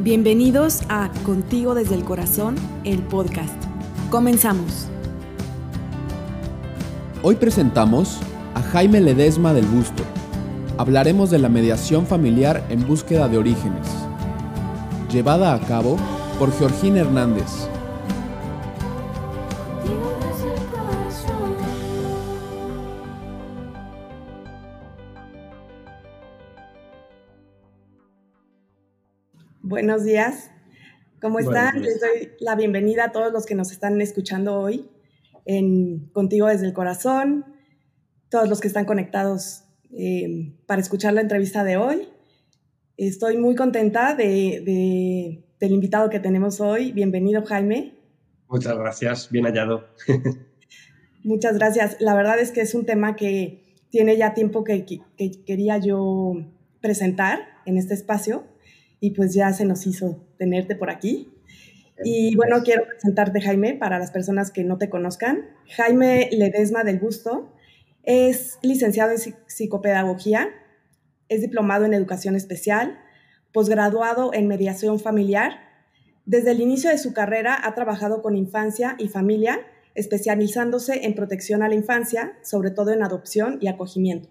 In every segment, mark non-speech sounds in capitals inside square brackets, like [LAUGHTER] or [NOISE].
Bienvenidos a Contigo desde el Corazón, el podcast. Comenzamos. Hoy presentamos a Jaime Ledesma del Busto. Hablaremos de la mediación familiar en búsqueda de orígenes, llevada a cabo por Georgina Hernández. Buenos días. ¿Cómo están? Les doy la bienvenida a todos los que nos están escuchando hoy en Contigo desde el Corazón, todos los que están conectados eh, para escuchar la entrevista de hoy. Estoy muy contenta de, del invitado que tenemos hoy. Bienvenido, Jaime. Muchas gracias, bien hallado. [LAUGHS] Muchas gracias. La verdad es que es un tema que tiene ya tiempo que quería yo presentar en este espacio y pues ya se nos hizo tenerte por aquí. Y bueno, quiero presentarte, Jaime, para las personas que no te conozcan. Jaime Ledesma del Busto es licenciado en psicopedagogía, es diplomado en educación especial, posgraduado en mediación familiar. Desde el inicio de su carrera ha trabajado con infancia y familia, especializándose en protección a la infancia, sobre todo en adopción y acogimiento.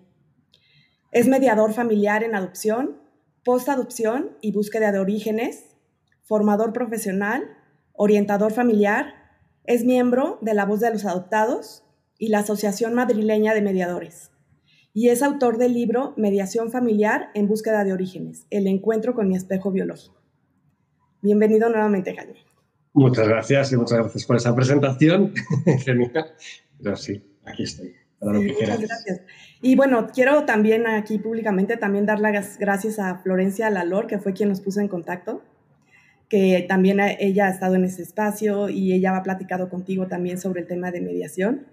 Es mediador familiar en adopción, post-adopción y búsqueda de orígenes, formador profesional, orientador familiar, es miembro de La Voz de los Adoptados y la Asociación Madrileña de Mediadores. Y es autor del libro Mediación Familiar en Búsqueda de Orígenes, el encuentro con mi espejo biológico. Bienvenido nuevamente, Jaime. Muchas gracias y muchas gracias por esa presentación. [LAUGHS] Pero sí, aquí estoy. Muchas gracias. Y bueno, quiero también aquí públicamente también dar las gracias a Florencia Lalor, que fue quien nos puso en contacto, que también ella ha estado en ese espacio y ella ha platicado contigo también sobre el tema de mediación.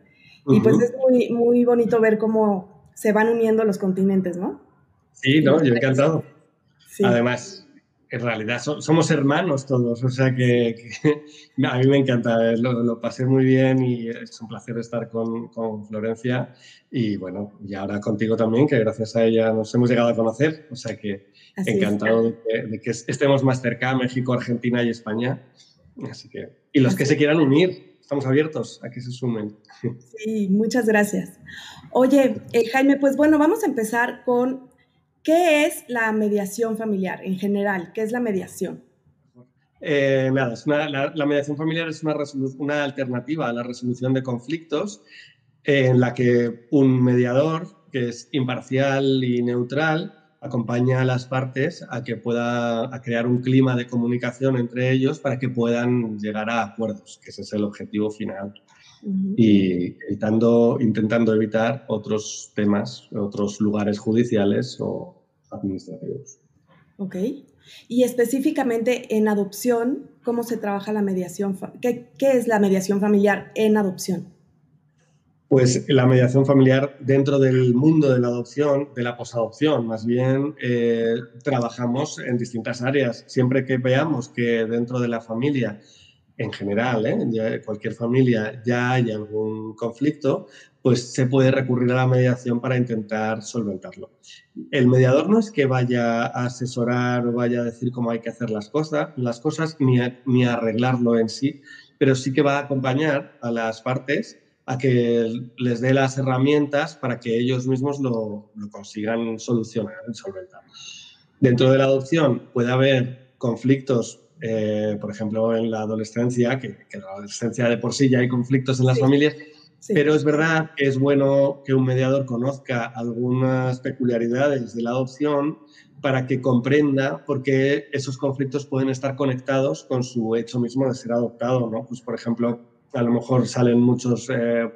Y pues es muy, muy bonito ver cómo se van uniendo los continentes, ¿no? Sí, no, yo encantado. Además, en realidad somos hermanos todos, o sea que, [LAUGHS] a mí me encanta, eh, lo, pasé muy bien y es un placer estar con, con, Florencia y bueno, y ahora contigo también, que gracias a ella nos hemos llegado a conocer, o sea que encantado de que, estemos más cerca, México, Argentina y España. Así que, y los que se quieran unir, estamos abiertos a que se sumen. [LAUGHS] Sí, muchas gracias. Oye, eh, Jaime, pues bueno, vamos a empezar con ¿Qué es la mediación familiar en general? ¿Qué es la mediación? Eh, nada, la, mediación familiar es una, una, alternativa a la resolución de conflictos en la que un mediador, que es imparcial y neutral, acompaña a las partes a que pueda crear un clima de comunicación entre ellos para que puedan llegar a acuerdos, que ese es el objetivo final. Y evitando, intentando evitar otros temas, otros lugares judiciales o administrativos. Ok. Y específicamente en adopción, ¿cómo se trabaja la mediación? ¿Qué, qué es la mediación familiar en adopción? Pues la mediación familiar dentro del mundo de la adopción, de la posadopción, más bien, eh, trabajamos en distintas áreas. Siempre que veamos que dentro de la familia, en general, ¿eh? cualquier familia, ya hay algún conflicto, pues se puede recurrir a la mediación para intentar solventarlo. El mediador no es que vaya a asesorar o vaya a decir cómo hay que hacer las cosas, las cosas ni, ni arreglarlo en sí, pero sí que va a acompañar a las partes a que les dé las herramientas para que ellos mismos lo, consigan solucionar solventar. Dentro de la adopción puede haber conflictos, eh, por ejemplo, en la adolescencia, que, en la adolescencia de por sí ya hay conflictos en las familias, pero es verdad que es bueno que un mediador conozca algunas peculiaridades de la adopción para que comprenda por qué esos conflictos pueden estar conectados con su hecho mismo de ser adoptado, ¿no? Pues, por ejemplo, a lo mejor salen muchos, eh,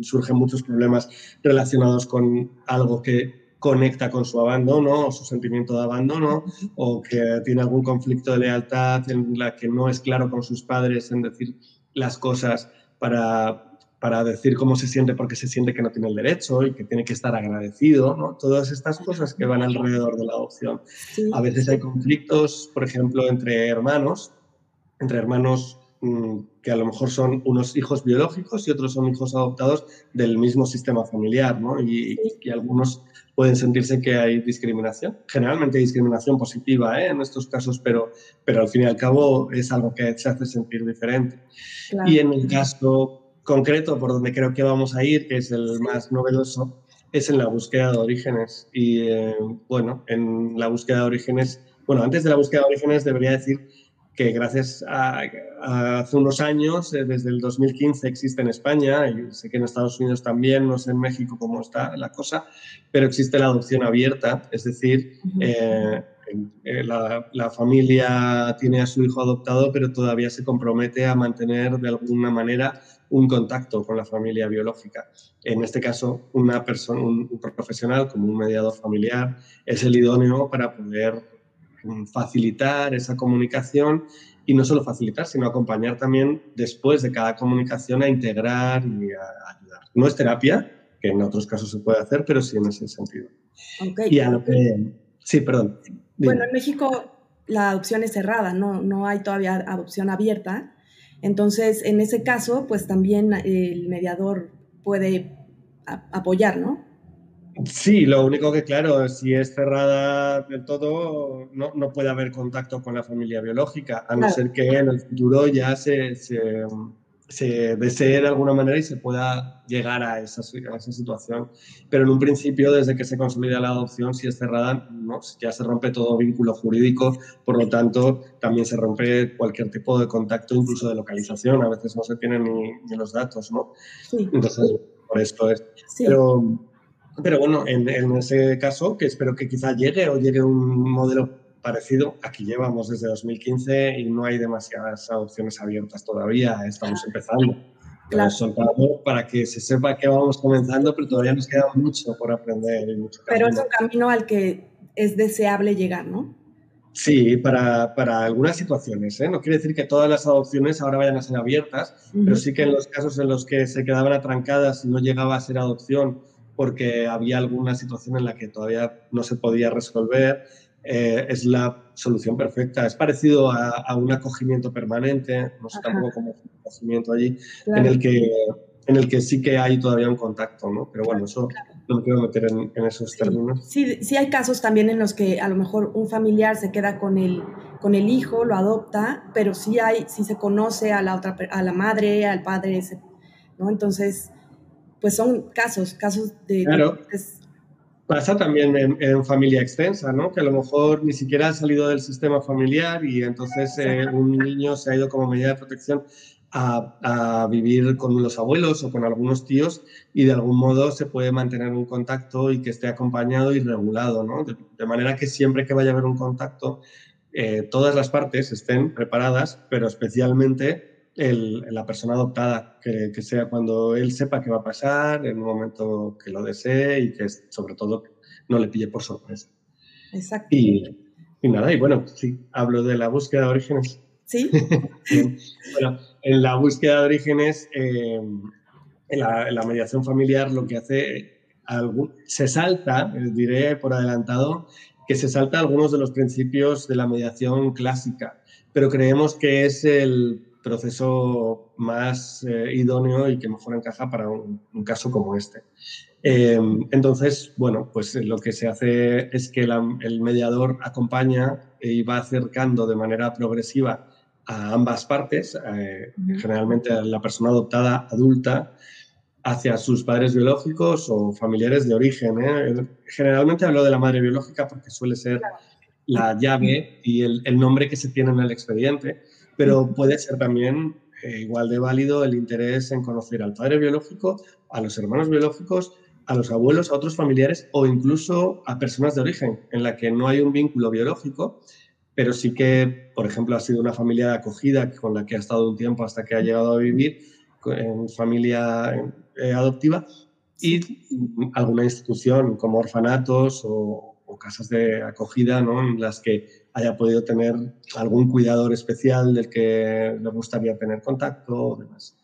surgen muchos problemas relacionados con algo que conecta con su abandono o su sentimiento de abandono o que tiene algún conflicto de lealtad en la que no es claro con sus padres en decir las cosas para, para decir cómo se siente porque se siente que no tiene el derecho y que tiene que estar agradecido, ¿no? Todas estas cosas que van alrededor de la adopción. A veces hay conflictos, por ejemplo, entre hermanos, entre hermanos que a lo mejor son unos hijos biológicos y otros son hijos adoptados del mismo sistema familiar, ¿no? Y, y algunos pueden sentirse que hay discriminación. Generalmente hay discriminación positiva ¿eh? en estos casos, pero, pero al fin y al cabo es algo que se hace sentir diferente. Y en el caso concreto, por donde creo que vamos a ir, que es el más novedoso, es en la búsqueda de orígenes. Y eh, bueno, en la búsqueda de orígenes, bueno, antes de la búsqueda de orígenes debería decir que gracias a, hace unos años, eh, desde el 2015 existe en España, y sé que en Estados Unidos también, no sé en México cómo está la cosa, pero existe la adopción abierta, es decir, eh, eh, la, la, familia tiene a su hijo adoptado, pero todavía se compromete a mantener de alguna manera un contacto con la familia biológica. En este caso, una persona, un profesional como un mediador familiar es el idóneo para poder facilitar esa comunicación y no solo facilitar, sino acompañar también después de cada comunicación a integrar y a ayudar. No es terapia, que en otros casos se puede hacer, pero sí en ese sentido. Okay. Sí, perdón. Bueno, en México la adopción es cerrada, no, no hay todavía adopción abierta. Entonces, en ese caso, pues también el mediador puede apoyar, ¿no? Sí, lo único que, claro, si es cerrada del todo, no, no puede haber contacto con la familia biológica, a no ser que en el futuro ya se, se, se, desee de alguna manera y se pueda llegar a esa, a esa situación. Pero en un principio, desde que se consolida la adopción, si es cerrada, ¿no? ya se rompe todo vínculo jurídico, por lo tanto, también se rompe cualquier tipo de contacto, incluso de localización. A veces no se tienen ni, ni los datos, ¿no? Sí. Entonces, por esto es. Sí. Pero, pero bueno, en, ese caso, que espero que quizá llegue o llegue un modelo parecido, aquí llevamos desde 2015 y no hay demasiadas adopciones abiertas todavía, estamos empezando. Claro. soltado para que se sepa que vamos comenzando, pero todavía nos queda mucho por aprender. Y mucho pero es un camino al que es deseable llegar, ¿no? Sí, para, para algunas situaciones. ¿eh? No quiere decir que todas las adopciones ahora vayan a ser abiertas, pero sí que en los casos en los que se quedaban atrancadas y no llegaba a ser adopción porque había alguna situación en la que todavía no se podía resolver, eh, es la solución perfecta. Es parecido a, un acogimiento permanente, no sé tampoco cómo es un acogimiento allí, en, el que, en el que sí que hay todavía un contacto, ¿no? Pero bueno, eso no me quiero meter en, esos términos. Sí, sí hay casos también en los que a lo mejor un familiar se queda con el, con el hijo, lo adopta, pero sí, hay, sí se conoce a la, otra, a la madre, al padre, ¿no? Entonces pues son casos, casos de... Claro. Pasa también en, familia extensa, ¿no? Que a lo mejor ni siquiera ha salido del sistema familiar y entonces eh, un niño se ha ido como medida de protección a, vivir con los abuelos o con algunos tíos y de algún modo se puede mantener un contacto y que esté acompañado y regulado, ¿no? De, manera que siempre que vaya a haber un contacto, eh, todas las partes estén preparadas, pero especialmente la persona adoptada, que, que, sea cuando él sepa qué va a pasar, en un momento que lo desee y que sobre todo no le pille por sorpresa. Exacto. Y, y nada, y bueno, sí, hablo de la búsqueda de orígenes. Sí. [LAUGHS] bueno, en la búsqueda de orígenes, eh, en, la, en, la, mediación familiar lo que hace, algún, se salta, eh, diré por adelantado, que se salta algunos de los principios de la mediación clásica, pero creemos que es el proceso más eh, idóneo y que mejor encaja para un, caso como este. Eh, entonces, bueno, pues lo que se hace es que el mediador acompaña y va acercando de manera progresiva a ambas partes, eh, generalmente a la persona adoptada adulta, hacia sus padres biológicos o familiares de origen. Generalmente hablo de la madre biológica porque suele ser la llave y el, el nombre que se tiene en el expediente pero puede ser también eh, igual de válido el interés en conocer al padre biológico, a los hermanos biológicos, a los abuelos, a otros familiares o incluso a personas de origen en la que no hay un vínculo biológico, pero sí que, por ejemplo, ha sido una familia de acogida con la que ha estado un tiempo hasta que ha llegado a vivir en familia eh, adoptiva y alguna institución como orfanatos o, o casas de acogida ¿no? en las que haya podido tener algún cuidador especial del que le gustaría tener contacto o demás.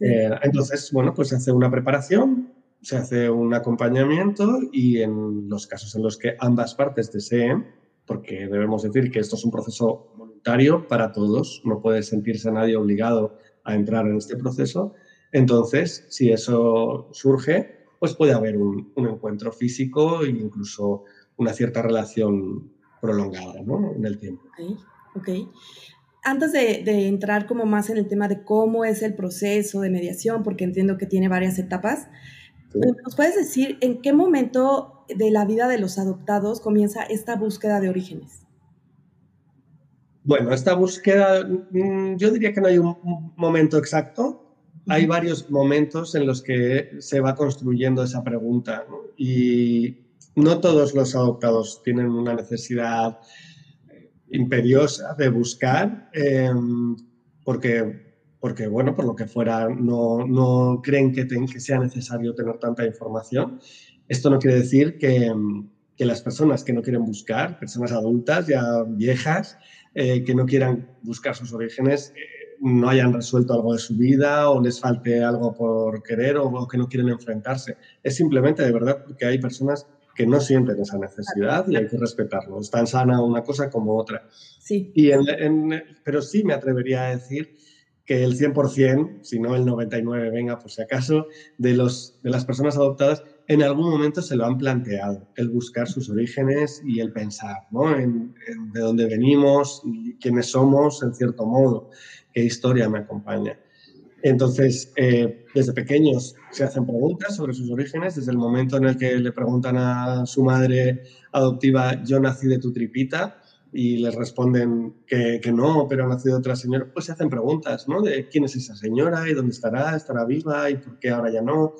Eh, entonces, bueno, pues se hace una preparación, se hace un acompañamiento y en los casos en los que ambas partes deseen, porque debemos decir que esto es un proceso voluntario, para todos, no puede sentirse nadie obligado a entrar en este proceso. Entonces, si eso surge, pues puede haber un, encuentro físico e incluso una cierta relación prolongada ¿no? en el tiempo. Ok, Antes de, entrar como más en el tema de cómo es el proceso de mediación, porque entiendo que tiene varias etapas, ¿nos puedes decir en qué momento de la vida de los adoptados comienza esta búsqueda de orígenes? Bueno, esta búsqueda, mm, yo diría que no hay un momento exacto, hay varios momentos en los que se va construyendo esa pregunta y no todos los adoptados tienen una necesidad imperiosa de buscar em, porque, porque, bueno, por lo que fuera, no, no creen que, que, sea necesario tener tanta información. Esto no quiere decir que, que las personas que no quieren buscar, personas adultas, ya viejas, eh, que no quieran buscar sus orígenes, eh, no hayan resuelto algo de su vida o les falte algo por querer o, que no quieren enfrentarse. Es simplemente de verdad porque hay personas que no sienten esa necesidad y hay que respetarlo. Es tan sana una cosa como otra. Sí. Y pero sí me atrevería a decir que el 100%, si no el 99%, venga por si acaso, de, los, de las personas adoptadas en algún momento se lo han planteado, el buscar sus orígenes y el pensar ¿no? en, de dónde venimos y quiénes somos, en cierto modo qué historia me acompaña. Entonces, eh, desde pequeños se hacen preguntas sobre sus orígenes, desde el momento en el que le preguntan a su madre adoptiva, yo nací de tu tripita, y les responden que, que, no, pero ha nacido otra señora, pues se hacen preguntas, ¿no? De quién es esa señora y dónde estará, estará viva y por qué ahora ya no.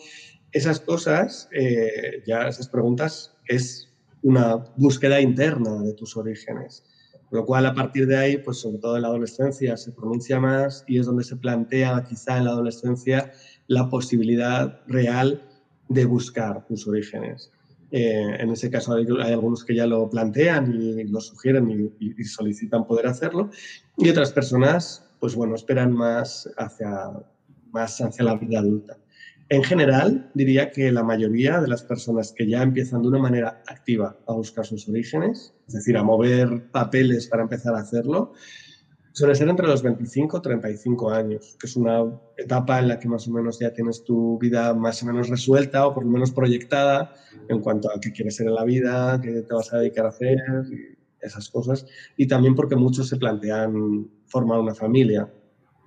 Esas cosas, eh, ya esas preguntas, es una búsqueda interna de tus orígenes. Lo cual, a partir de ahí, pues sobre todo en la adolescencia se pronuncia más y es donde se plantea quizá en la adolescencia la posibilidad real de buscar tus orígenes. Eh, en ese caso hay, algunos que ya lo plantean y lo sugieren y, solicitan poder hacerlo y otras personas, pues bueno, esperan más hacia, más hacia la vida adulta. En general, diría que la mayoría de las personas que ya empiezan de una manera activa a buscar sus orígenes, es decir, a mover papeles para empezar a hacerlo, suele ser entre los 25 y 35 años, que es una etapa en la que más o menos ya tienes tu vida más o menos resuelta o por lo menos proyectada en cuanto a qué quieres ser en la vida, qué te vas a dedicar a hacer, esas cosas. Y también porque muchos se plantean formar una familia.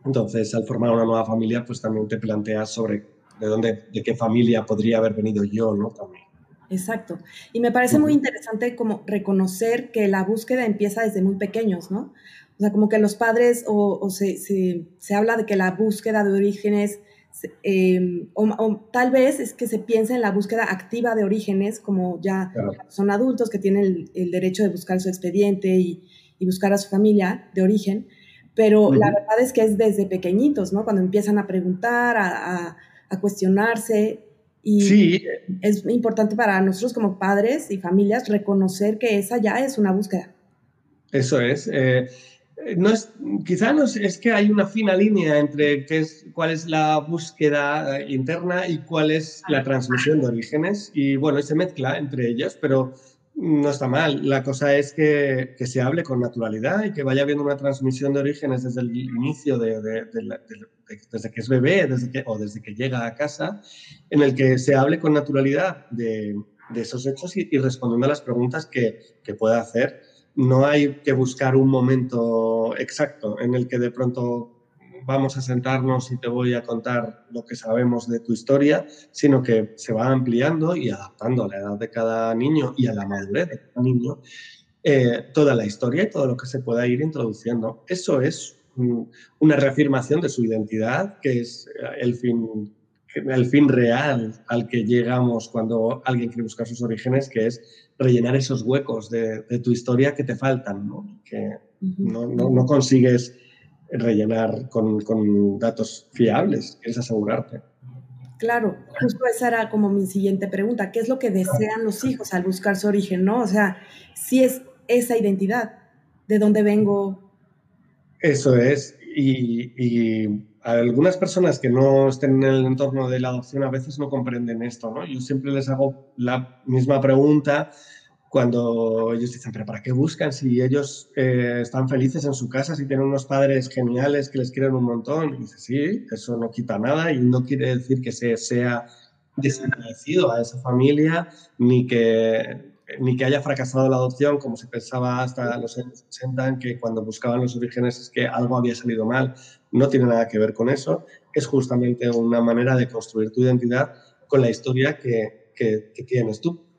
Entonces, al formar una nueva familia, pues también te planteas sobre de dónde, de qué familia podría haber venido yo, ¿no? También. Exacto. Y me parece muy interesante como reconocer que la búsqueda empieza desde muy pequeños, ¿no? O sea, como que los padres, o, se, se, habla de que la búsqueda de orígenes, em, o, tal vez es que se piensa en la búsqueda activa de orígenes, como ya son adultos que tienen el, derecho de buscar su expediente y, y, buscar a su familia de origen, pero la verdad es que es desde pequeñitos, ¿no? Cuando empiezan a preguntar, a a cuestionarse. Y sí. es importante para nosotros como padres y familias reconocer que esa ya es una búsqueda. Eso es. Eh, no es quizá no es, que hay una fina línea entre qué es, cuál es la búsqueda eh, interna y cuál es la transmisión de orígenes. Y bueno, se mezcla entre ellas, pero no está mal. La cosa es que, que, se hable con naturalidad y que vaya habiendo una transmisión de orígenes desde el inicio, de, de, desde que es bebé desde que, o desde que llega a casa, en el que se hable con naturalidad de, esos hechos y, y, respondiendo a las preguntas que, que pueda hacer. No hay que buscar un momento exacto en el que de pronto vamos a sentarnos y te voy a contar lo que sabemos de tu historia, sino que se va ampliando y adaptando a la edad de cada niño y a la madurez de cada niño eh, toda la historia y todo lo que se pueda ir introduciendo. Eso es una reafirmación de su identidad, que es eh, el fin, el fin real al que llegamos cuando alguien quiere buscar sus orígenes, que es rellenar esos huecos de, tu historia que te faltan, que no, no, no consigues rellenar con, datos fiables, es asegurarte. Claro, justo esa era como mi siguiente pregunta. ¿Qué es lo que desean los hijos al buscar su origen, no? O sea, si es esa identidad, de dónde vengo. Eso es. Y, y, algunas personas que no estén en el entorno de la adopción a veces no comprenden esto, ¿no? Yo siempre les hago la misma pregunta cuando ellos dicen, pero ¿para qué buscan si ellos eh, están felices en su casa, si tienen unos padres geniales que les quieren un montón? Y dice, sí, eso no quita nada y no quiere decir que se sea desagradecido a esa familia ni que, ni que haya fracasado la adopción, como se pensaba hasta los años 80, que cuando buscaban los orígenes es que algo había salido mal. No tiene nada que ver con eso. Es justamente una manera de construir tu identidad con la historia que, que, que tienes tú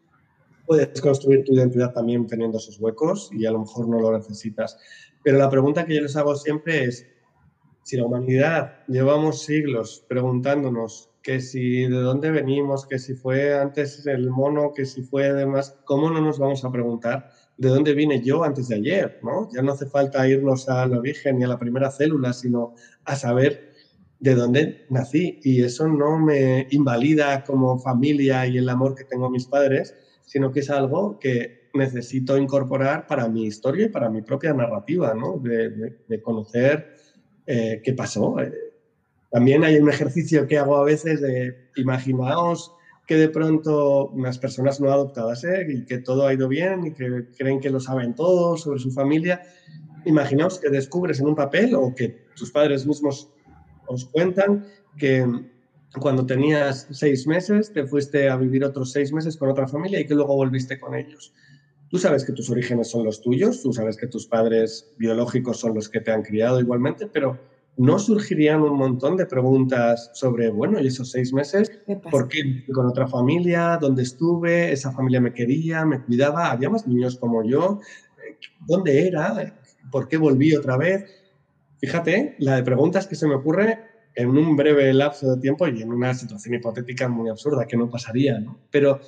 puedes construir tu identidad también teniendo esos huecos y a lo mejor no lo necesitas. Pero la pregunta que yo les hago siempre es, si la humanidad llevamos siglos preguntándonos que si de dónde venimos, que si fue antes el mono, que si fue demás, ¿cómo no nos vamos a preguntar de dónde vine yo antes de ayer? ¿no? Ya no hace falta irnos al origen ni a la primera célula, sino a saber de dónde nací. Y eso no me invalida como familia y el amor que tengo a mis padres, sino que es algo que necesito incorporar para mi historia y para mi propia narrativa, ¿no? de, conocer eh, qué pasó. Eh, también hay un ejercicio que hago a veces de imaginaos que de pronto unas personas no adoptadas ¿eh? y que todo ha ido bien y que creen que lo saben todo sobre su familia. Imaginaos que descubres en un papel o que tus padres mismos os cuentan que cuando tenías seis meses, te fuiste a vivir otros seis meses con otra familia y que luego volviste con ellos. Tú sabes que tus orígenes son los tuyos, tú sabes que tus padres biológicos son los que te han criado igualmente, pero no surgirían un montón de preguntas sobre, bueno, y esos seis meses, ¿por qué con otra familia? ¿Dónde estuve? ¿Esa familia me quería? ¿Me cuidaba? ¿Había más niños como yo? ¿Dónde era? ¿Por qué volví otra vez? Fíjate, la de preguntas que se me ocurre en un breve lapso de tiempo y en una situación hipotética muy absurda que no pasaría, ¿no? Pero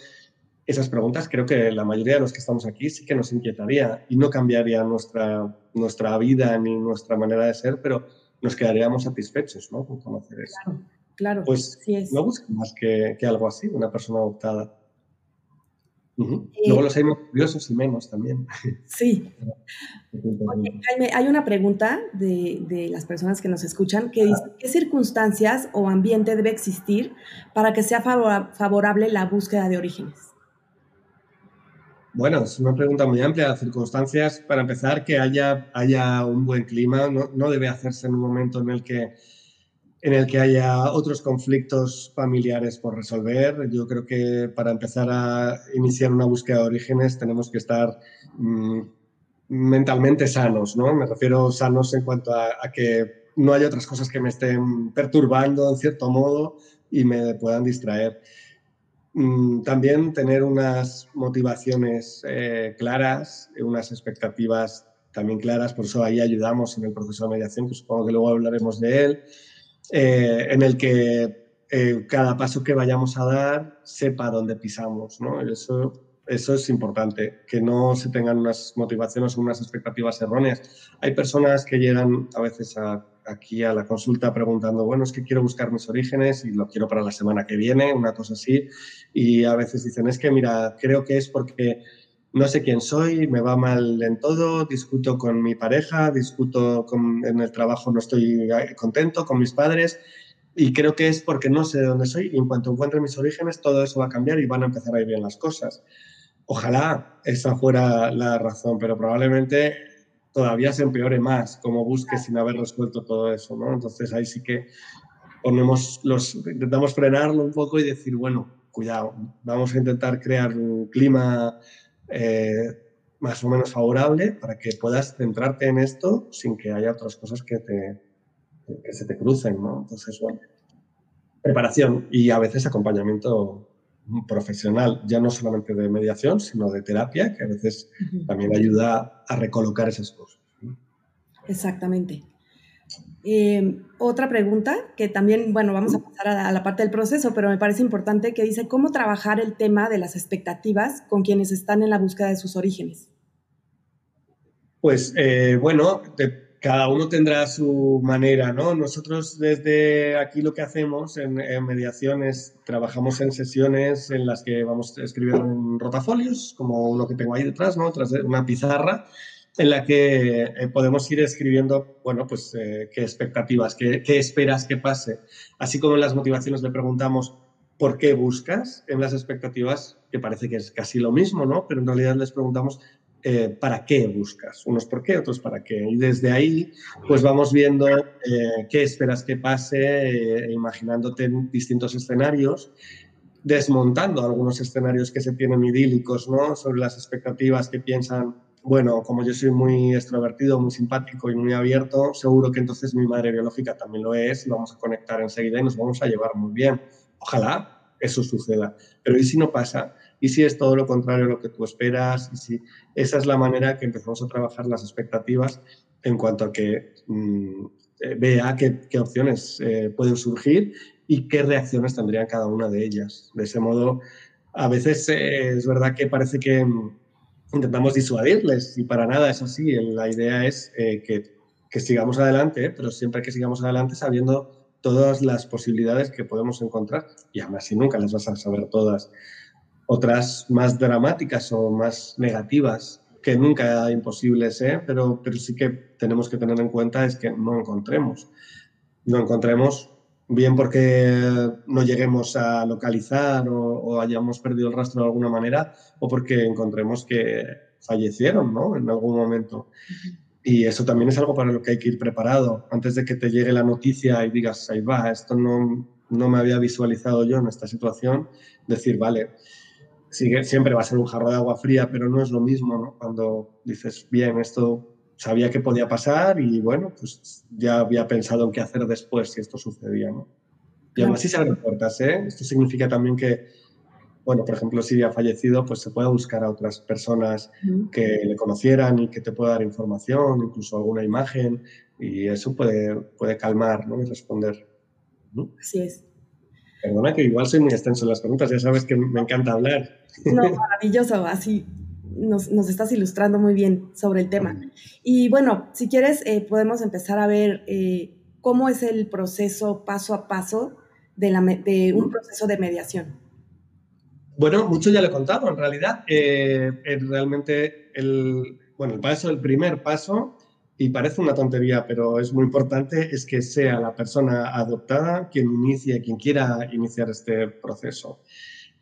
esas preguntas creo que la mayoría de los que estamos aquí sí que nos inquietaría y no cambiaría nuestra, nuestra vida ni nuestra manera de ser, pero nos quedaríamos satisfechos ¿no? con conocer eso. Claro, claro. Pues no busquen más que, que, algo así, una persona adoptada. Luego los hay más curiosos y menos también. Sí. [LAUGHS] Oye, Jaime, hay una pregunta de, de, las personas que nos escuchan que dice, ¿qué circunstancias o ambiente debe existir para que sea favorable la búsqueda de orígenes? Bueno, es una pregunta muy amplia. Las circunstancias, para empezar, que haya, haya un buen clima, no, no debe hacerse en un momento en el que en el que haya otros conflictos familiares por resolver. Yo creo que para empezar a iniciar una búsqueda de orígenes tenemos que estar mm, mentalmente sanos, ¿no? Me refiero sanos en cuanto a, que no haya otras cosas que me estén perturbando en cierto modo y me puedan distraer. Mm, también tener unas motivaciones eh, claras, unas expectativas también claras, por eso ahí ayudamos en el proceso de mediación, que supongo que luego hablaremos de él. Eh, en el que eh, cada paso que vayamos a dar sepa dónde pisamos. ¿no? Eso, eso es importante, que no se tengan unas motivaciones o unas expectativas erróneas. Hay personas que llegan a veces aquí a la consulta preguntando, bueno, es que quiero buscar mis orígenes y lo quiero para la semana que viene, una cosa así, y a veces dicen, es que mira, creo que es porque no sé quién soy, me va mal en todo, discuto con mi pareja, discuto en el trabajo, no estoy contento con mis padres y creo que es porque no sé de dónde soy y en cuanto encuentre mis orígenes todo eso va a cambiar y van a empezar a ir bien las cosas. Ojalá esa fuera la razón, pero probablemente todavía se empeore más como busque sin haber resuelto todo eso, ¿no? Entonces ahí sí que ponemos los, intentamos frenarlo un poco y decir, bueno, cuidado, vamos a intentar crear un clima eh, más o menos favorable para que puedas centrarte en esto sin que haya otras cosas que, te, que se te crucen, ¿no? Entonces, bueno, preparación y a veces acompañamiento profesional, ya no solamente de mediación, sino de terapia, que a veces también ayuda a recolocar esas cosas. Exactamente. Eh, otra pregunta que también, bueno, vamos a pasar a la, parte del proceso, pero me parece importante que dice cómo trabajar el tema de las expectativas con quienes están en la búsqueda de sus orígenes. Pues eh, bueno, cada uno tendrá su manera, ¿no? Nosotros desde aquí lo que hacemos en, en mediaciones, trabajamos en sesiones en las que vamos escribiendo en rotafolios, como uno que tengo ahí detrás, ¿no? Tras una pizarra en la que eh, podemos ir escribiendo, bueno, pues eh, qué expectativas, qué, esperas que pase. Así como en las motivaciones le preguntamos por qué buscas en las expectativas, que parece que es casi lo mismo, ¿no? Pero en realidad les preguntamos eh, para qué buscas, unos por qué, otros para qué. Y desde ahí, pues vamos viendo qué esperas que pase, imaginándote distintos escenarios, desmontando algunos escenarios que se tienen idílicos, ¿no? Sobre las expectativas que piensan bueno, como yo soy muy extrovertido, muy simpático y muy abierto, seguro que entonces mi madre biológica también lo es, vamos a conectar enseguida y nos vamos a llevar muy bien. Ojalá eso suceda. Pero ¿y si no pasa? ¿Y si es todo lo contrario a lo que tú esperas? ¿Y si esa es la manera que empezamos a trabajar las expectativas en cuanto a que mm, eh, vea qué, opciones eh, pueden surgir y qué reacciones tendrían cada una de ellas? De ese modo, a veces eh, es verdad que parece que mm, intentamos disuadirles y para nada es así. La idea es eh, que, que, sigamos adelante, pero siempre que sigamos adelante sabiendo todas las posibilidades que podemos encontrar y aún así nunca las vas a saber todas. Otras más dramáticas o más negativas que nunca imposibles, ¿eh? pero, pero sí que tenemos que tener en cuenta es que no encontremos. No encontremos bien porque no lleguemos a localizar o, hayamos perdido el rastro de alguna manera, o porque encontremos que fallecieron ¿no? en algún momento. Y eso también es algo para lo que hay que ir preparado. Antes de que te llegue la noticia y digas, ahí va, esto no, no me había visualizado yo en esta situación, decir, vale, sigue, siempre va a ser un jarro de agua fría, pero no es lo mismo ¿no? cuando dices, bien, esto sabía que podía pasar y bueno, pues ya había pensado en qué hacer después si esto sucedía, ¿no? Y aún así se abren puertas, ¿eh? Esto significa también que, bueno, por ejemplo, si ha fallecido, pues se puede buscar a otras personas que le conocieran y que te pueda dar información, incluso alguna imagen, y eso puede, puede calmar, ¿no? Y responder. Así es. Perdona que igual soy muy extenso en las preguntas, ya sabes que me encanta hablar. No, [LAUGHS] maravilloso, así nos, estás ilustrando muy bien sobre el tema. Y bueno, si quieres, eh, podemos empezar a ver eh, cómo es el proceso paso a paso de, un proceso de mediación. Bueno, mucho ya lo he contado. En realidad, eh, realmente el, bueno, el paso, el primer paso, y parece una tontería, pero es muy importante, es que sea la persona adoptada quien inicie, quien quiera iniciar este proceso.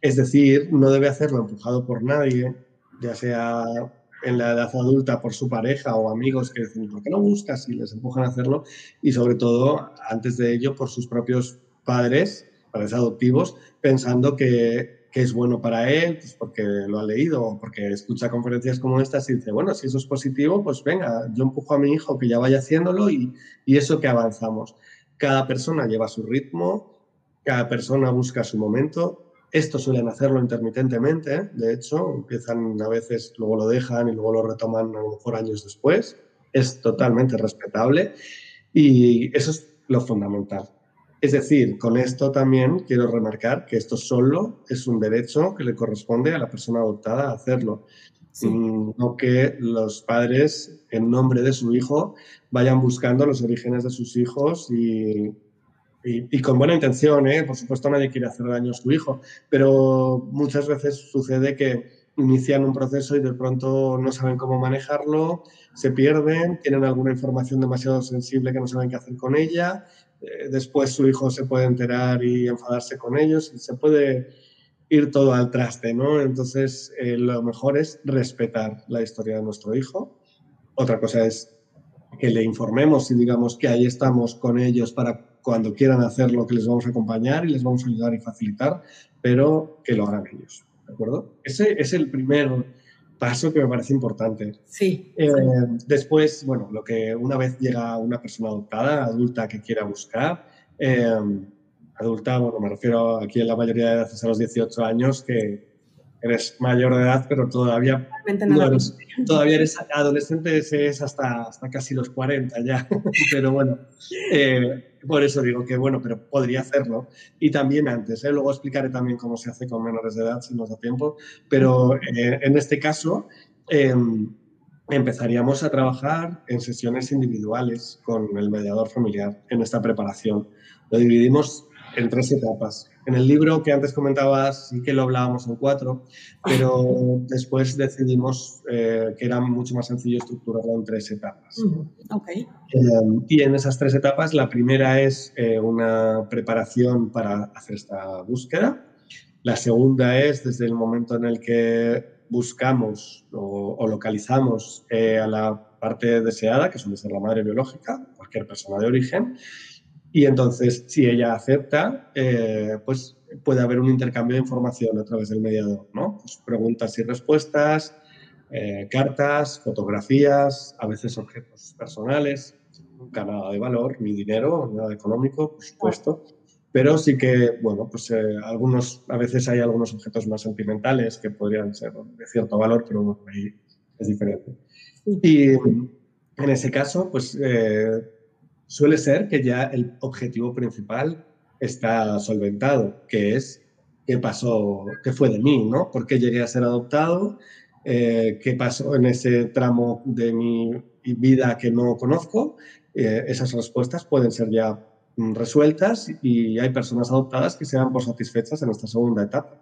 Es decir, no debe hacerlo empujado por nadie, ya sea en la edad adulta por su pareja o amigos que dicen, ¿por qué no buscas? Y les empujan a hacerlo. Y sobre todo, antes de ello, por sus propios padres, padres adoptivos, pensando que, que es bueno para él, pues porque lo ha leído o porque escucha conferencias como estas y dice, bueno, si eso es positivo, pues venga, yo empujo a mi hijo que ya vaya haciéndolo y, y eso que avanzamos. Cada persona lleva su ritmo, cada persona busca su momento esto suelen hacerlo intermitentemente, de hecho, empiezan a veces, luego lo dejan y luego lo retoman a lo mejor años después. Es totalmente respetable y eso es lo fundamental. Es decir, con esto también quiero remarcar que esto solo es un derecho que le corresponde a la persona adoptada hacerlo. Mm, no que los padres, en nombre de su hijo, vayan buscando los orígenes de sus hijos y y, con buena intención, ¿eh? por supuesto nadie quiere hacer daño a su hijo, pero muchas veces sucede que inician un proceso y de pronto no saben cómo manejarlo, se pierden, tienen alguna información demasiado sensible que no saben qué hacer con ella, eh, después su hijo se puede enterar y enfadarse con ellos y se puede ir todo al traste, ¿no? Entonces, eh, lo mejor es respetar la historia de nuestro hijo. Otra cosa es que le informemos y digamos que ahí estamos con ellos para cuando quieran hacerlo, que les vamos a acompañar y les vamos a ayudar y facilitar, pero que lo hagan ellos. ¿De acuerdo? Ese es el primer paso que me parece importante. Sí. Eh, después, bueno, lo que una vez llega una persona adoptada, adulta que quiera buscar, eh, adulta, bueno, me refiero aquí en la mayoría de edades a los 18 años, que eres mayor de edad, pero todavía, no eres, todavía eres adolescente, es hasta, hasta casi los 40 ya. [LAUGHS] pero bueno, eh, por eso digo que bueno, pero podría hacerlo. Y también antes, ¿eh? luego explicaré también cómo se hace con menores de edad si nos da tiempo. Pero eh, en este caso, em, empezaríamos a trabajar en sesiones individuales con el mediador familiar en esta preparación. Lo dividimos en tres etapas. En el libro que antes comentabas sí que lo hablábamos en cuatro, pero [LAUGHS] después decidimos eh, que era mucho más sencillo estructurarlo en tres etapas. Okay. Em, y en esas tres etapas, la primera es eh, una preparación para hacer esta búsqueda. La segunda es desde el momento en el que buscamos o, localizamos eh, a la parte deseada, que suele ser la madre biológica, cualquier persona de origen. Y entonces, si ella acepta, eh, pues puede haber un intercambio de información a través del mediador, ¿no? Pues preguntas y respuestas, eh, cartas, fotografías, a veces objetos personales, nunca nada de valor, ni dinero, nada económico, por supuesto. Pero sí que, bueno, pues eh, algunos, a veces hay algunos objetos más sentimentales que podrían ser de cierto valor, pero ahí es diferente. Y en ese caso, pues suele ser que ya el objetivo principal está solventado, que es qué pasó, qué fue de mí, ¿no? ¿Por qué llegué a ser adoptado? Eh, ¿Qué pasó en ese tramo de mi vida que no conozco? esas respuestas pueden ser ya Mm, resueltas y hay personas adoptadas que se dan por satisfechas en esta segunda etapa.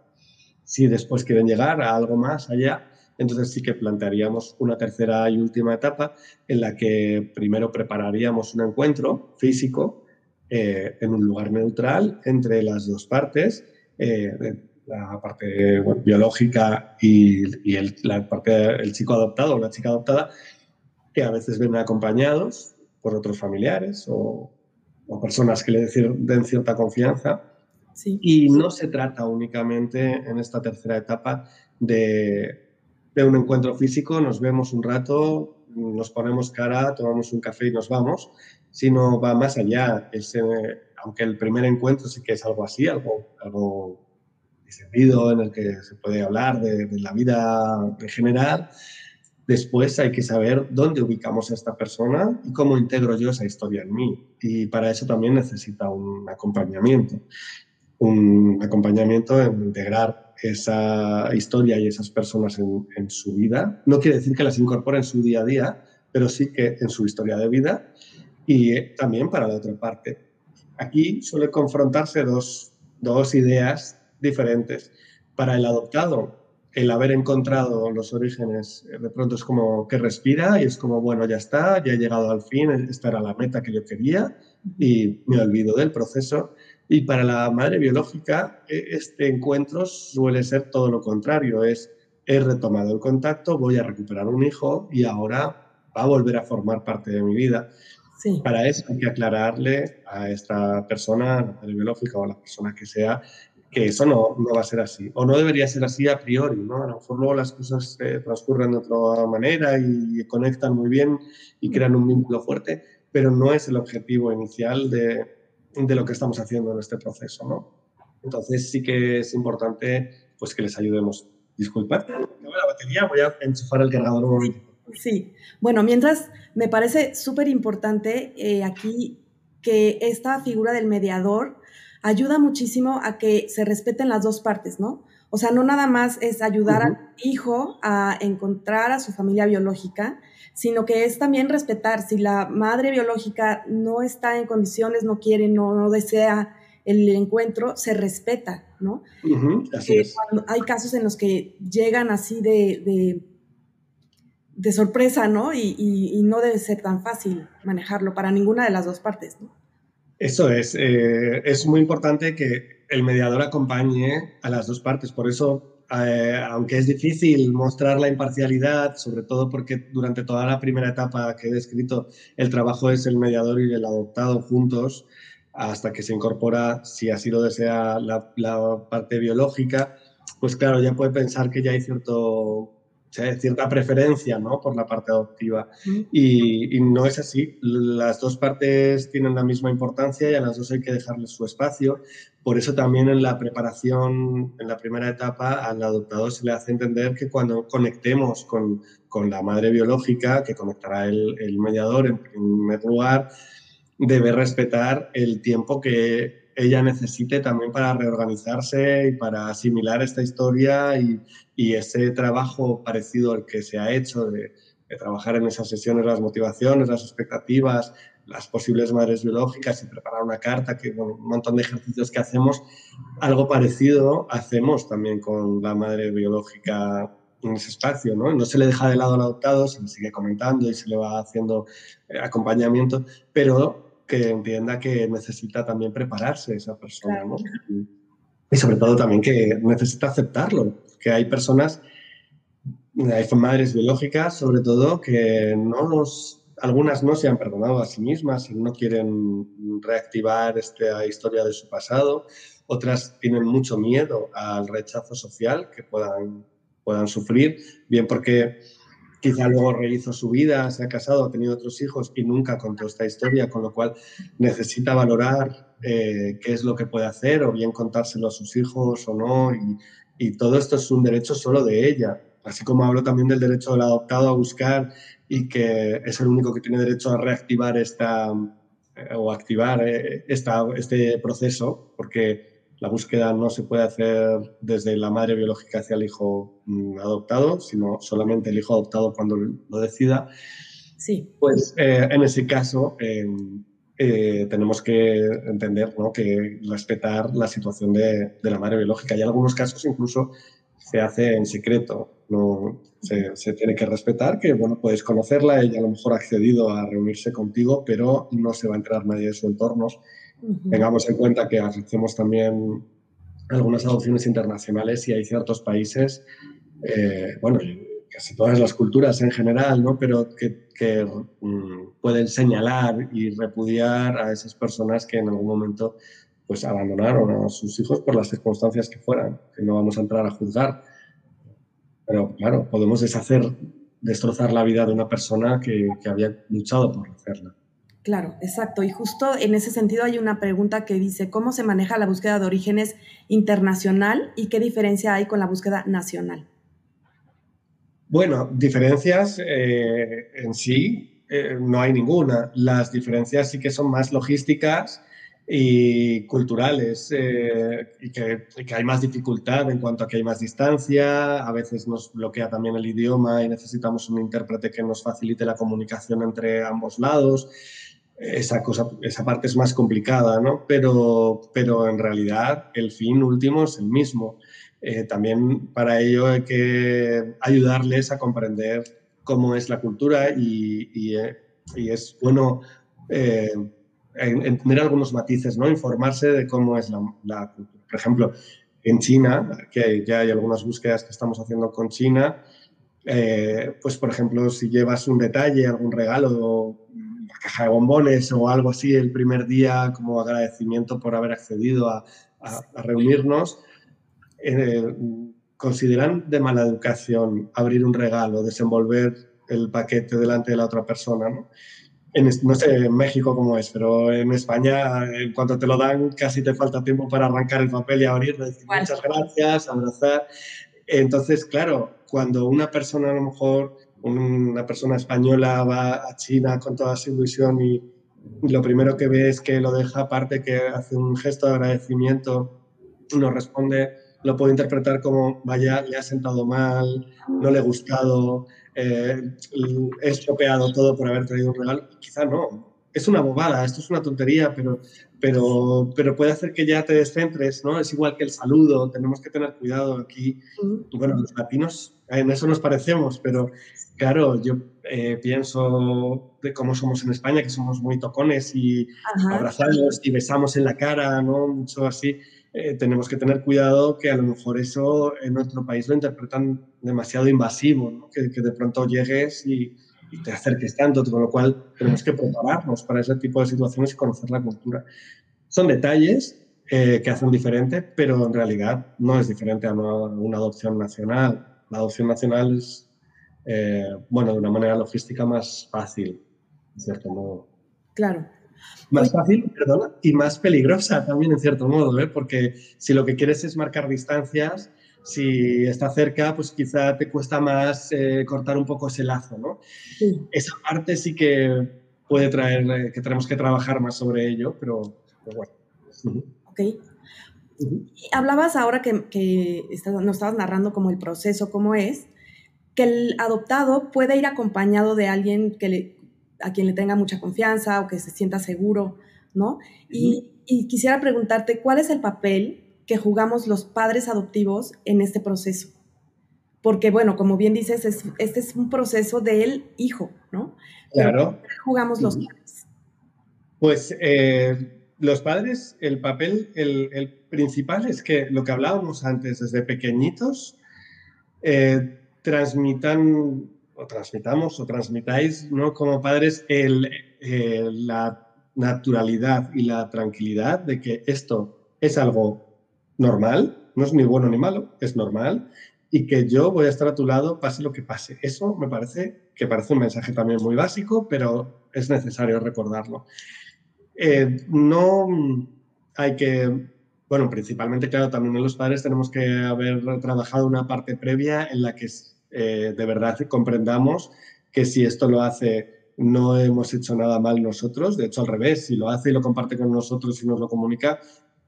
Si después quieren llegar a algo más allá, entonces sí que plantearíamos una tercera y última etapa en la que primero prepararíamos un encuentro físico eh, en un lugar neutral entre las dos partes, eh, la parte biológica y, el, la parte el chico adoptado o la chica adoptada, que a veces ven acompañados por otros familiares o, o personas que le den cierta confianza. Y no se trata únicamente en esta tercera etapa de, de, un encuentro físico, nos vemos un rato, nos ponemos cara, tomamos un café y nos vamos, sino va más allá. aunque el primer encuentro sí que es algo así, algo, algo distendido en el que se puede hablar de, de la vida en general, Después hay que saber dónde ubicamos a esta persona y cómo integro yo esa historia en mí. Y para eso también necesita un acompañamiento. Un acompañamiento en integrar esa historia y esas personas en, su vida. No quiere decir que las incorpore en su día a día, pero sí que en su historia de vida y también para la otra parte. Aquí suele confrontarse dos, dos ideas diferentes. Para el adoptado, el haber encontrado los orígenes eh, de pronto es como que respira y es como, bueno, ya está, ya he llegado al fin, esta era la meta que yo quería y me olvido del proceso. Y para la madre biológica, e, este encuentro suele ser todo lo contrario, es he retomado el contacto, voy a recuperar un hijo y ahora va a volver a formar parte de mi vida. Para eso hay que aclararle a esta persona, la madre biológica o a la persona que sea, que eso no, no, va a ser así, o no debería ser así a priori, ¿no? A lo mejor luego las cosas eh, transcurren de otra manera y conectan muy bien y crean un vínculo fuerte, pero no es el objetivo inicial de, de lo que estamos haciendo en este proceso, ¿no? Entonces sí que es importante pues que les ayudemos. Disculpad, la batería, voy a enchufar el cargador un momento. Sí, bueno, mientras me parece súper importante eh, aquí que esta figura del mediador ayuda muchísimo a que se respeten las dos partes, ¿no? O sea, no nada más es ayudar al hijo a encontrar a su familia biológica, sino que es también respetar. Si la madre biológica no está en condiciones, no quiere, no, desea el encuentro, se respeta, ¿no? así hay casos en los que llegan así de, de, sorpresa, ¿no? Y, y, no debe ser tan fácil manejarlo para ninguna de las dos partes, ¿no? Eso es, eh, es muy importante que el mediador acompañe a las dos partes. Por eso, eh, aunque es difícil mostrar la imparcialidad, sobre todo porque durante toda la primera etapa que he descrito, el trabajo es el mediador y el adoptado juntos, hasta que se incorpora, si así lo desea, la, la parte biológica, pues claro, ya puede pensar que ya hay cierto cierta preferencia ¿no? por la parte adoptiva. Y, no es así. Las dos partes tienen la misma importancia y a las dos hay que dejarles su espacio. Por eso también en la preparación, en la primera etapa, al adoptado se le hace entender que cuando conectemos con, con la madre biológica, que conectará el, el mediador en primer lugar, debe respetar el tiempo que ella necesite también para reorganizarse y para asimilar esta historia y, y ese trabajo parecido al que se ha hecho de, trabajar en esas sesiones, las motivaciones, las expectativas, las posibles madres biológicas y preparar una carta, que un montón de ejercicios que hacemos, algo parecido hacemos también con la madre biológica en ese espacio, ¿no? No se le deja de lado al adoptado, se le sigue comentando y se le va haciendo eh, acompañamiento, pero que entienda que necesita también prepararse esa persona, ¿no? Y sobre todo también que necesita aceptarlo, que hay personas, hay madres biológicas sobre todo, que no nos, algunas no se han perdonado a sí mismas y no quieren reactivar esta historia de su pasado, otras tienen mucho miedo al rechazo social que puedan puedan sufrir, bien porque quizá luego rehizo su vida, se ha casado, ha tenido otros hijos y nunca contó esta historia, con lo cual necesita valorar eh, qué es lo que puede hacer o bien contárselo a sus hijos o no. Y, y, todo esto es un derecho solo de ella, así como hablo también del derecho del adoptado a buscar y que es el único que tiene derecho a reactivar esta eh, o activar eh, esta, este proceso, porque la búsqueda no se puede hacer desde la madre biológica hacia el hijo mm, adoptado, sino solamente el hijo adoptado cuando lo decida. Sí. Pues eh, en ese caso em, eh, tenemos que entender ¿no? que respetar la situación de, de, la madre biológica. Y en algunos casos incluso se hace en secreto. No, se, se, tiene que respetar que, bueno, puedes conocerla, ella a lo mejor ha accedido a reunirse contigo, pero no se va a enterar nadie de su entorno Tengamos en cuenta que hacemos también algunas adopciones internacionales y hay ciertos países, eh, bueno, casi todas las culturas en general, ¿no? pero que, mm, pueden señalar y repudiar a esas personas que en algún momento pues abandonaron a sus hijos por las circunstancias que fueran, que no vamos a entrar a juzgar. Pero claro, podemos deshacer, destrozar la vida de una persona que, que había luchado por hacerla. Claro, exacto. Y justo en ese sentido hay una pregunta que dice, ¿cómo se maneja la búsqueda de orígenes internacional y qué diferencia hay con la búsqueda nacional? Bueno, diferencias eh, en sí eh, no hay ninguna. Las diferencias sí que son más logísticas y culturales eh, y, que, y, que, hay más dificultad en cuanto a que hay más distancia, a veces nos bloquea también el idioma y necesitamos un intérprete que nos facilite la comunicación entre ambos lados esa, cosa, esa parte es más complicada, ¿no? Pero, pero en realidad el fin último es el mismo. Eh, también para ello hay que ayudarles a comprender cómo es la cultura y, y, eh, es bueno eh, entender algunos matices, ¿no? Informarse de cómo es la, cultura. Por ejemplo, en China, que ya hay algunas búsquedas que estamos haciendo con China, pues por ejemplo, si llevas un detalle, algún regalo caja de bombones o algo así el primer día como agradecimiento por haber accedido a, a, reunirnos, eh, consideran de mala educación abrir un regalo, desenvolver el paquete delante de la otra persona, ¿no? En, no sé en México cómo es, pero en España, en cuanto te lo dan, casi te falta tiempo para arrancar el papel y abrir, decir muchas gracias, abrazar. Entonces, claro, cuando una persona a lo mejor una persona española va a China con toda su ilusión y, lo primero que ve es que lo deja aparte, que hace un gesto de agradecimiento, nos responde, lo puede interpretar como, vaya, le ha sentado mal, no le ha gustado, eh, he estropeado todo por haber traído un regalo. Quizá no, es una bobada, esto es una tontería, pero, pero, pero puede hacer que ya te descentres, ¿no? Es igual que el saludo, tenemos que tener cuidado aquí. Bueno, los latinos en eso nos parecemos, pero claro, yo eh, pienso de cómo somos en España, que somos muy tocones y abrazamos y besamos en la cara, ¿no? Mucho así. Eh, tenemos que tener cuidado que a lo mejor eso en nuestro país lo interpretan demasiado invasivo, ¿no? que, que de pronto llegues y y te acerques tanto, con lo cual tenemos que prepararnos para ese tipo de situaciones y conocer la cultura. Son detalles eh, que hacen diferente, pero en realidad no es diferente a una, una adopción nacional. La adopción nacional es, eh, bueno, de una manera logística más fácil, en cierto modo. Claro. Más fácil, perdona, y más peligrosa también, en cierto modo, ¿eh? porque si lo que quieres es marcar distancias, si está cerca, pues quizá te cuesta más eh, cortar un poco ese lazo, ¿no? Sí. Esa parte sí que puede traer, eh, que tenemos que trabajar más sobre ello, pero, pero bueno. Ok. Uh -huh. Hablabas ahora que, que nos estabas narrando como el proceso, cómo es, que el adoptado puede ir acompañado de alguien que le, a quien le tenga mucha confianza o que se sienta seguro, ¿no? y, y quisiera preguntarte, ¿cuál es el papel que jugamos los padres adoptivos en este proceso? Porque, bueno, como bien dices, este es un proceso del hijo, ¿no? Claro. ¿Qué jugamos los padres? Pues eh, los padres, el papel, el, principal es que lo que hablábamos antes, desde pequeñitos, eh, transmitan o transmitamos o transmitáis ¿no? como padres eh, la naturalidad y la tranquilidad de que esto es algo normal, no es ni bueno ni malo, es normal y que yo voy a estar a tu lado pase lo que pase. Eso me parece que parece un mensaje también muy básico, pero es necesario recordarlo. Eh, no hay que, bueno, principalmente, claro, también los padres tenemos que haber trabajado una parte previa en la que eh, de verdad comprendamos que si esto lo hace no hemos hecho nada mal nosotros, de hecho al revés, si lo hace y lo comparte con nosotros y nos lo comunica,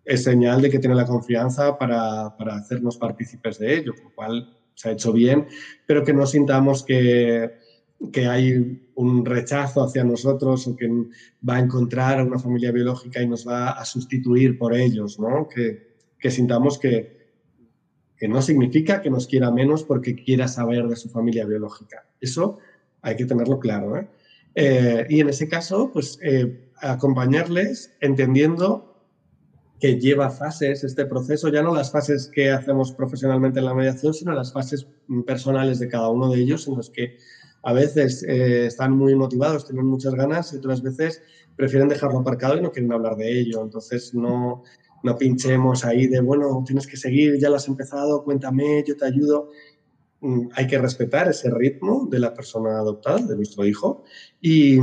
es señal de que tiene la confianza para, para hacernos partícipes de ello, lo cual se ha hecho bien, pero que no sintamos que, que hay un rechazo hacia nosotros o que va a encontrar a una familia biológica y nos va a sustituir por ellos, ¿no? que, sintamos que, que no significa que nos quiera menos porque quiera saber de su familia biológica. Eso hay que tenerlo claro. ¿eh? Eh, y en ese caso, pues eh, acompañarles entendiendo que lleva fases este proceso, ya no las fases que hacemos profesionalmente en la mediación, sino las fases personales de cada uno de ellos, en los que a veces eh, están muy motivados, tienen muchas ganas y otras veces prefieren dejarlo aparcado y no quieren hablar de ello. Entonces no, no pinchemos ahí de, bueno, tienes que seguir, ya lo has empezado, cuéntame, yo te ayudo. Mm, hay que respetar ese ritmo de la persona adoptada, de nuestro hijo, y,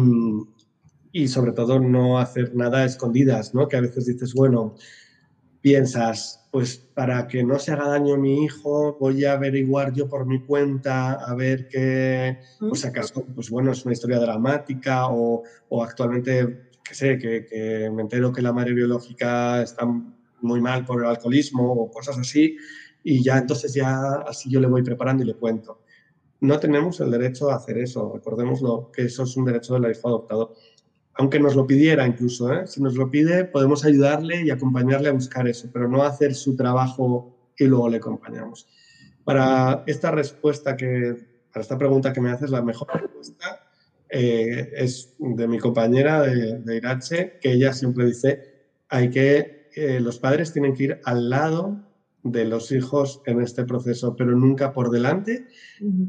y sobre todo no hacer nada a escondidas, ¿no? Que a veces dices, bueno, piensas, pues para que no se haga daño a mi hijo, voy a averiguar yo por mi cuenta, a ver qué, pues acaso, pues bueno, es una historia dramática o, o actualmente, qué sé, que, que, me entero que la madre biológica está muy mal por el alcoholismo o cosas así, y ya entonces ya así yo le voy preparando y le cuento. No tenemos el derecho a hacer eso, recordémoslo, que eso es un derecho del hijo adoptado aunque nos lo pidiera incluso, ¿eh? si nos lo pide, podemos ayudarle y acompañarle a buscar eso, pero no hacer su trabajo y luego le acompañamos. Para esta respuesta que, para esta pregunta que me haces, la mejor respuesta eh, es de mi compañera de, de, Irache, que ella siempre dice, hay que, eh, los padres tienen que ir al lado de los hijos en este proceso, pero nunca por delante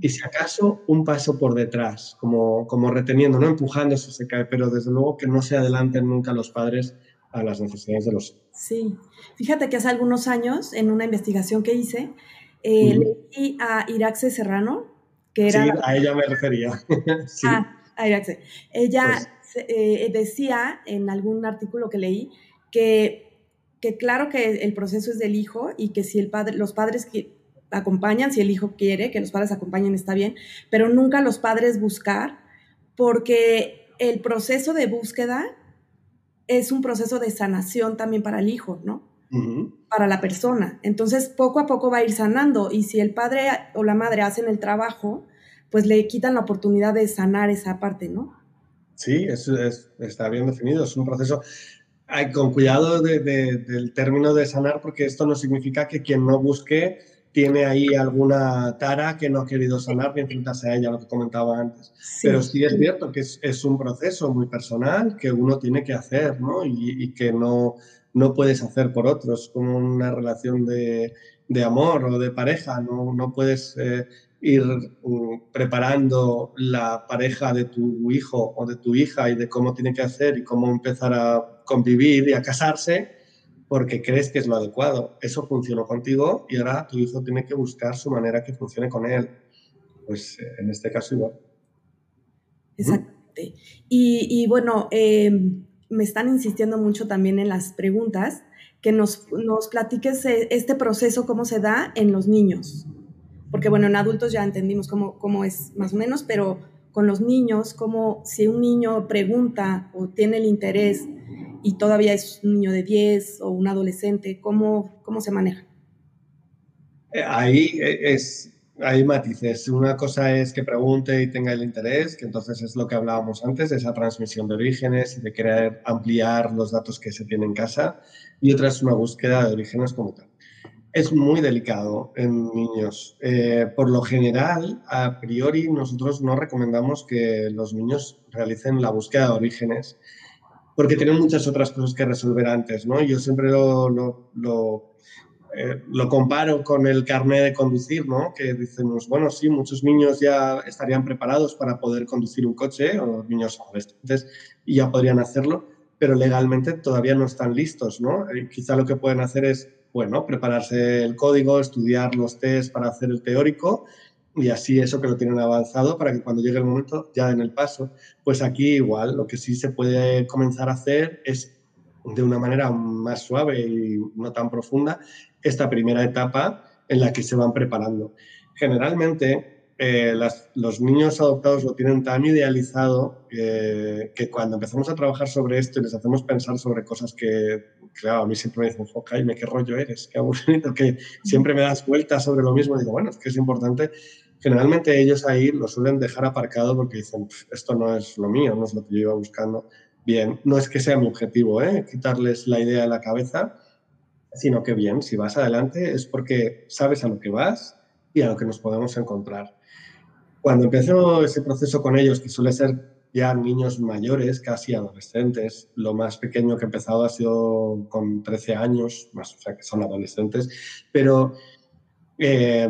y si acaso un paso por detrás, como, como reteniendo, no empujando si se cae, pero desde luego que no se adelanten nunca los padres a las necesidades de los hijos. Sí, fíjate que hace algunos años, en una investigación que hice, eh, leí a Iraxe Serrano, que era... Sí, a ella me refería. [LAUGHS] sí. Ah, a Iraxe. Ella pues eh, decía en algún artículo que leí que que claro que el proceso es del hijo y que si el padre, los padres que acompañan, si el hijo quiere que los padres acompañen está bien, pero nunca los padres buscar, porque el proceso de búsqueda es un proceso de sanación también para el hijo, ¿no? Para la persona. Entonces, poco a poco va a ir sanando y si el padre o la madre hacen el trabajo, pues le quitan la oportunidad de sanar esa parte, ¿no? Sí, es, está bien definido, es un proceso con cuidado del término de sanar, porque esto no significa que quien no busque tiene ahí alguna tara que no ha querido sanar ni enfrentarse a ella, lo que comentaba antes. Pero sí es cierto que es, un proceso muy personal que uno tiene que hacer, ¿no? Y, que no, no puedes hacer por otros, como una relación de, amor o de pareja, no, no puedes eh, ir mm, preparando la pareja de tu hijo o de tu hija y de cómo tiene que hacer y cómo empezar a convivir y a casarse porque crees que es lo adecuado. Eso funcionó contigo y ahora tu hijo tiene que buscar su manera que funcione con él. Pues eh, en este caso igual. Exactamente. Y, bueno, em, me están insistiendo mucho también en las preguntas que nos, nos platiques eh, este proceso, cómo se da en los niños porque bueno, en adultos ya entendimos cómo, cómo es más o menos, pero con los niños, como si un niño pregunta o tiene el interés y todavía es un niño de 10 o un adolescente, ¿cómo, cómo se maneja? Eh, ahí eh, es, hay matices. Una cosa es que pregunte y tenga el interés, que entonces es lo que hablábamos antes, de esa transmisión de orígenes y de querer ampliar los datos que se tienen en casa. Y otra es una búsqueda de orígenes como tal. Es muy delicado en niños. Eh, por lo general, a priori, nosotros no recomendamos que los niños realicen la búsqueda de orígenes porque tienen muchas otras cosas que resolver antes, ¿no? Yo siempre lo, lo, eh, lo, comparo con el carnet de conducir, ¿no? Que decimos, bueno, sí, muchos niños ya estarían preparados para poder conducir un coche, o niños adolescentes, y ya podrían hacerlo, pero legalmente todavía no están listos, ¿no? Eh, quizá lo que pueden hacer es, bueno, prepararse el código, estudiar los test para hacer el teórico, y así eso que lo tienen avanzado para que cuando llegue el momento ya en el paso. Pues aquí igual, lo que sí se puede comenzar a hacer es de una manera más suave y no tan profunda esta primera etapa en la que se van preparando. Generalmente eh, los niños adoptados lo tienen tan idealizado que cuando empezamos a trabajar sobre esto y les hacemos pensar sobre cosas que, claro, a mí siempre me dicen, oh, Jaime, qué rollo eres, qué aburrido, [LAUGHS] que siempre me das vueltas sobre lo mismo. Y digo, bueno, es que es importante generalmente ellos ahí lo suelen dejar aparcado porque dicen, esto no es lo mío, no es lo que yo iba buscando. Bien, no es que sea mi objetivo, ¿eh? quitarles la idea de la cabeza, sino que bien, si vas adelante es porque sabes a lo que vas y a lo que nos podemos encontrar. Cuando empezó ese proceso con ellos, que suele ser ya niños mayores, casi adolescentes, lo más pequeño que he empezado ha sido con 13 años, más, o sea, que son adolescentes, pero... Eh,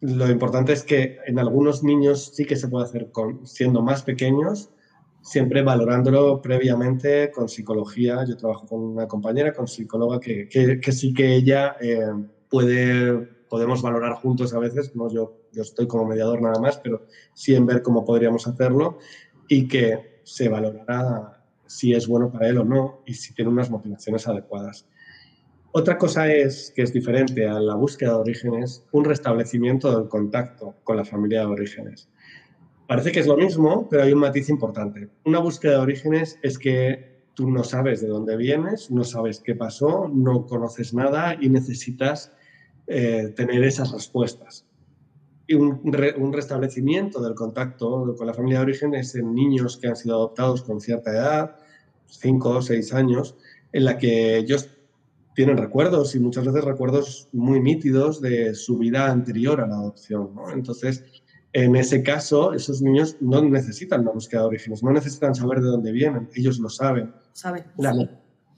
lo importante es que en algunos niños sí que se puede hacer con, siendo más pequeños, siempre valorándolo previamente con psicología. Yo trabajo con una compañera, con psicóloga, que, que, sí que ella eh, puede, podemos valorar juntos a veces, ¿no? yo, yo estoy como mediador nada más, pero sí en ver cómo podríamos hacerlo y que se valorará si es bueno para él o no y si tiene unas motivaciones adecuadas. Otra cosa es que es diferente a la búsqueda de orígenes, un restablecimiento del contacto con la familia de orígenes. Parece que es lo mismo, pero hay un matiz importante. Una búsqueda de orígenes es que tú no sabes de dónde vienes, no sabes qué pasó, no conoces nada y necesitas eh, tener esas respuestas. Y un, un, restablecimiento del contacto con la familia de orígenes en niños que han sido adoptados con cierta edad, 5 o 6 años, en la que ellos tienen recuerdos y muchas veces recuerdos muy nítidos de su vida anterior a la adopción. Entonces, en ese caso, esos niños no necesitan la búsqueda de orígenes, no necesitan saber de dónde vienen, ellos lo saben. Saben.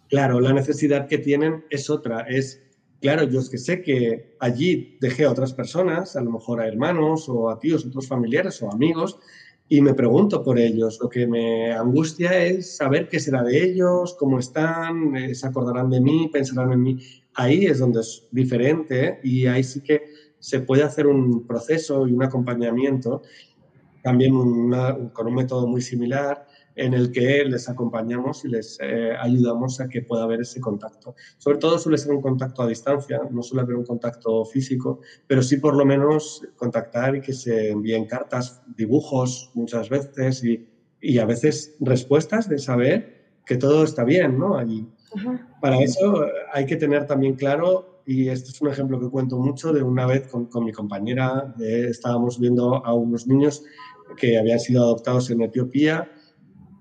claro, la necesidad que tienen es otra, es, claro, yo es que sé que allí dejé a otras personas, a lo mejor a hermanos o a tíos, otros familiares o amigos, y me pregunto por ellos. Lo que me angustia es saber qué será de ellos, cómo están, eh, se acordarán de mí, pensarán en mí. Ahí es donde es diferente y ahí sí que se puede hacer un proceso y un acompañamiento, también con un método muy similar, en el que les acompañamos y les eh, ayudamos a que pueda haber ese contacto. Sobre todo suele ser un contacto a distancia, no suele haber un contacto físico, pero sí por lo menos contactar y que se envíen cartas, dibujos muchas veces y, y a veces respuestas de saber que todo está bien, ¿no? Allí. Para eso hay que tener también claro, y este es un ejemplo que cuento mucho, de una vez con, con mi compañera, estábamos viendo a unos niños que habían sido adoptados en Etiopía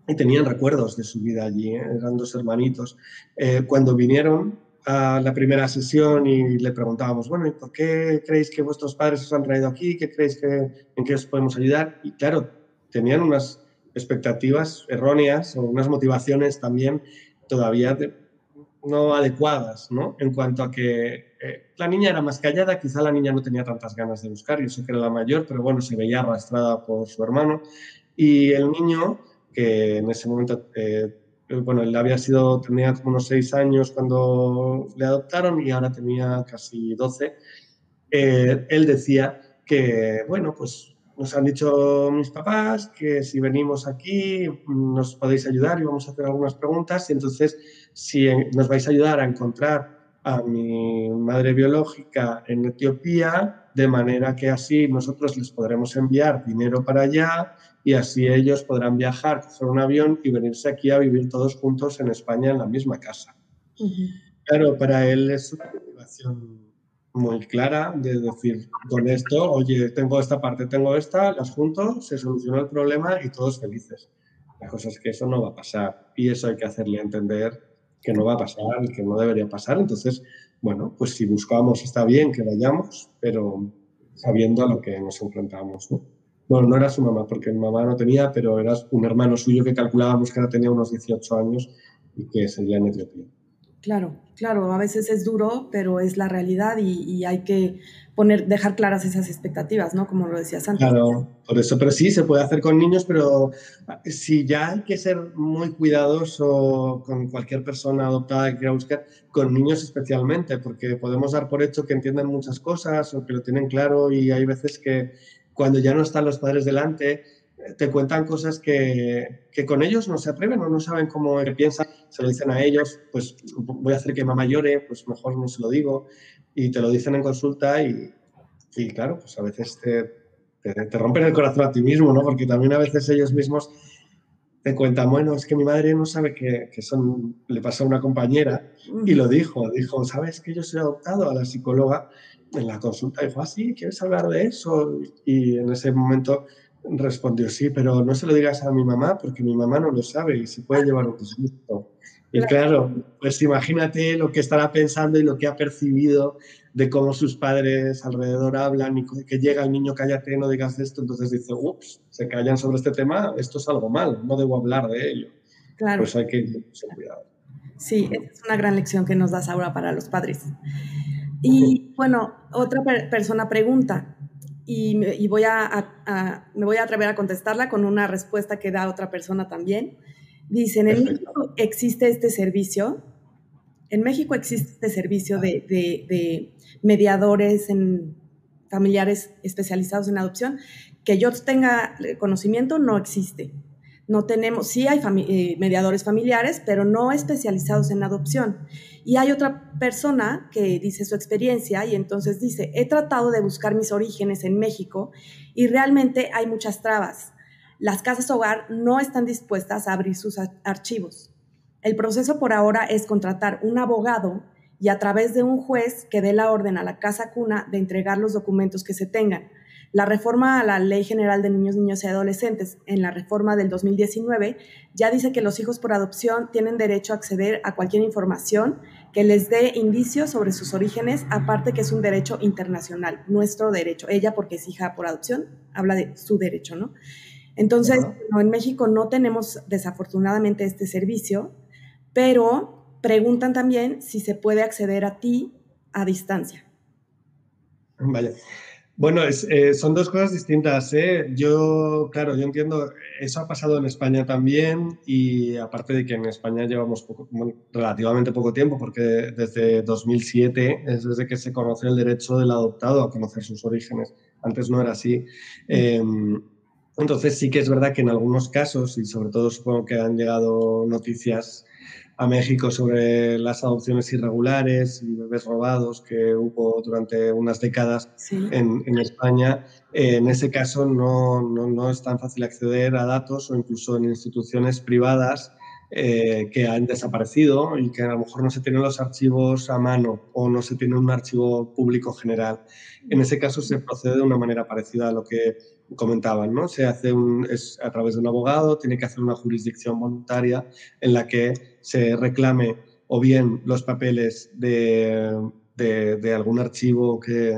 y tenían recuerdos de su vida allí, ¿eh? eran dos hermanitos. Eh, cuando vinieron a la primera sesión y le preguntábamos, bueno, ¿y por qué creéis que vuestros padres os han traído aquí? ¿Qué creéis que en qué os podemos ayudar? Y claro, tenían unas expectativas erróneas o unas motivaciones también todavía no adecuadas, ¿no? En cuanto a que eh, la niña era más callada, quizá la niña no tenía tantas ganas de buscar, yo sé que era la mayor, pero bueno, se veía arrastrada por su hermano. Y el niño que en ese momento, eh, bueno, él había sido, tenía como unos seis años cuando le adoptaron y ahora tenía casi doce. Eh, él decía que, bueno, pues nos han dicho mis papás que si venimos aquí nos podéis ayudar y vamos a hacer algunas preguntas y entonces si nos vais a ayudar a encontrar a mi madre biológica en Etiopía, de manera que así nosotros les podremos enviar dinero para allá y así ellos podrán viajar, coger un avión y venirse aquí a vivir todos juntos en España en la misma casa. Claro, para él es una motivación muy clara de decir con esto, oye, tengo esta parte, tengo esta, las junto, se solucionó el problema y todos felices. La cosa es que eso no va a pasar y eso hay que hacerle entender que no va a pasar que no debería pasar. Entonces, bueno, pues si buscamos está bien que vayamos, pero sabiendo a lo que nos enfrentamos. ¿no? Bueno, no era su mamá, porque mi mamá no tenía, pero era un hermano suyo que calculábamos que ahora tenía unos 18 años y que seguía en Etiopía. Claro, claro, a veces es duro, pero es la realidad y, hay que poner, dejar claras esas expectativas, ¿no? Como lo decías antes. Claro, por eso, pero sí, se puede hacer con niños, pero si ya hay que ser muy cuidadoso con cualquier persona adoptada que quiera buscar, con niños especialmente, porque podemos dar por hecho que entienden muchas cosas o que lo tienen claro y hay veces que cuando ya no están los padres delante, te cuentan cosas que, que, con ellos no se atreven o no saben cómo piensan, se lo dicen a ellos, pues voy a hacer que mamá llore, pues mejor no se lo digo, y te lo dicen en consulta y, y claro, pues a veces te, te, rompen el corazón a ti mismo, ¿no? Porque también a veces ellos mismos te cuentan, bueno, es que mi madre no sabe que, que son, le pasó a una compañera y lo dijo, dijo, ¿sabes que yo soy adoptado a la psicóloga? En la consulta dijo, ah, sí, ¿quieres hablar de eso? Y en ese momento Respondió, sí, pero no se lo digas a mi mamá porque mi mamá no lo sabe y se puede llevar un disgusto. Y claro, pues imagínate lo que estará pensando y lo que ha percibido de cómo sus padres alrededor hablan y que llega el niño, cállate, no digas esto. Entonces dice, ups, se callan sobre este tema, esto es algo mal, no debo hablar de ello. Claro. Pues hay que tener cuidado. Sí, es una gran lección que nos das ahora para los padres. Y bueno, otra persona pregunta, y, voy a, me voy a atrever a contestarla con una respuesta que da otra persona también. Dicen, ¿en México existe este servicio? En México existe este servicio de, de, mediadores en familiares especializados en adopción. Que yo tenga conocimiento, no existe. No tenemos, sí hay eh, mediadores familiares, pero no especializados en adopción. Y hay otra persona que dice su experiencia y entonces dice, he tratado de buscar mis orígenes en México y realmente hay muchas trabas. Las casas hogar no están dispuestas a abrir sus archivos. El proceso por ahora es contratar un abogado y a través de un juez que dé la orden a la casa cuna de entregar los documentos que se tengan. La reforma a la Ley General de Niños, Niños y Adolescentes, en la reforma del 2019, ya dice que los hijos por adopción tienen derecho a acceder a cualquier información que les dé indicios sobre sus orígenes, aparte que es un derecho internacional, nuestro derecho. Ella, porque es hija por adopción, habla de su derecho, ¿no? Entonces, en México no tenemos desafortunadamente este servicio, pero preguntan también si se puede acceder a ti a distancia. Vaya. Bueno, eh, son dos cosas distintas. ¿eh? Yo, claro, yo entiendo, eso ha pasado en España también y aparte de que en España llevamos relativamente poco tiempo, porque desde 2007 es desde que se conoce el derecho del adoptado a conocer sus orígenes. Antes no era así. Em, entonces sí que es verdad que en algunos casos, y sobre todo supongo que han llegado noticias a México sobre las adopciones irregulares y bebés robados que hubo durante unas décadas en, en, España. en ese caso no, no, no, es tan fácil acceder a datos o incluso en instituciones privadas eh, que han desaparecido y que a lo mejor no se tienen los archivos a mano o no se tiene un archivo público general. En ese caso se procede de una manera parecida a lo que comentaban, ¿no? Se hace un, es a través de un abogado, tiene que hacer una jurisdicción voluntaria en la que se reclame o bien los papeles de, de, algún archivo que,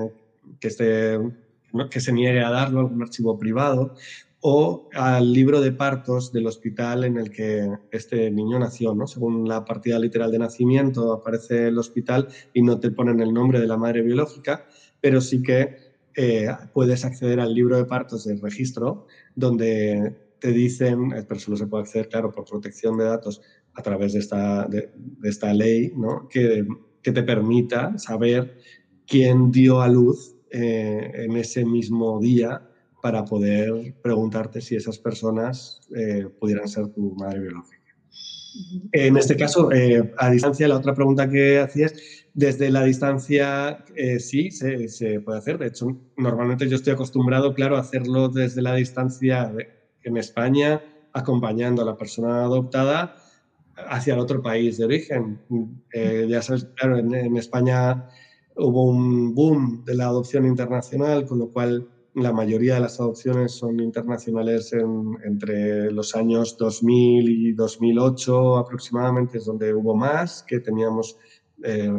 que, se niegue a darlo, algún archivo privado, o al libro de partos del hospital en el que este niño nació, ¿no? Según la partida literal de nacimiento aparece el hospital y no te ponen el nombre de la madre biológica, pero sí que eh, puedes acceder al libro de partos del registro, donde te dicen, eh, pero solo se puede acceder, claro, por protección de datos a través de esta, de, esta ley, ¿no? que, que, te permita saber quién dio a luz eh, en ese mismo día para poder preguntarte si esas personas pudieran ser tu madre biológica. En este caso, a distancia, la otra pregunta que hacías desde la distancia eh, sí se, puede hacer. De hecho, normalmente yo estoy acostumbrado, claro, a hacerlo desde la distancia en España, acompañando a la persona adoptada hacia el otro país de origen. Eh, ya sabes, claro, en, España hubo un boom de la adopción internacional, con lo cual la mayoría de las adopciones son internacionales entre los años 2000 y 2008 aproximadamente, es donde hubo más, que teníamos eh,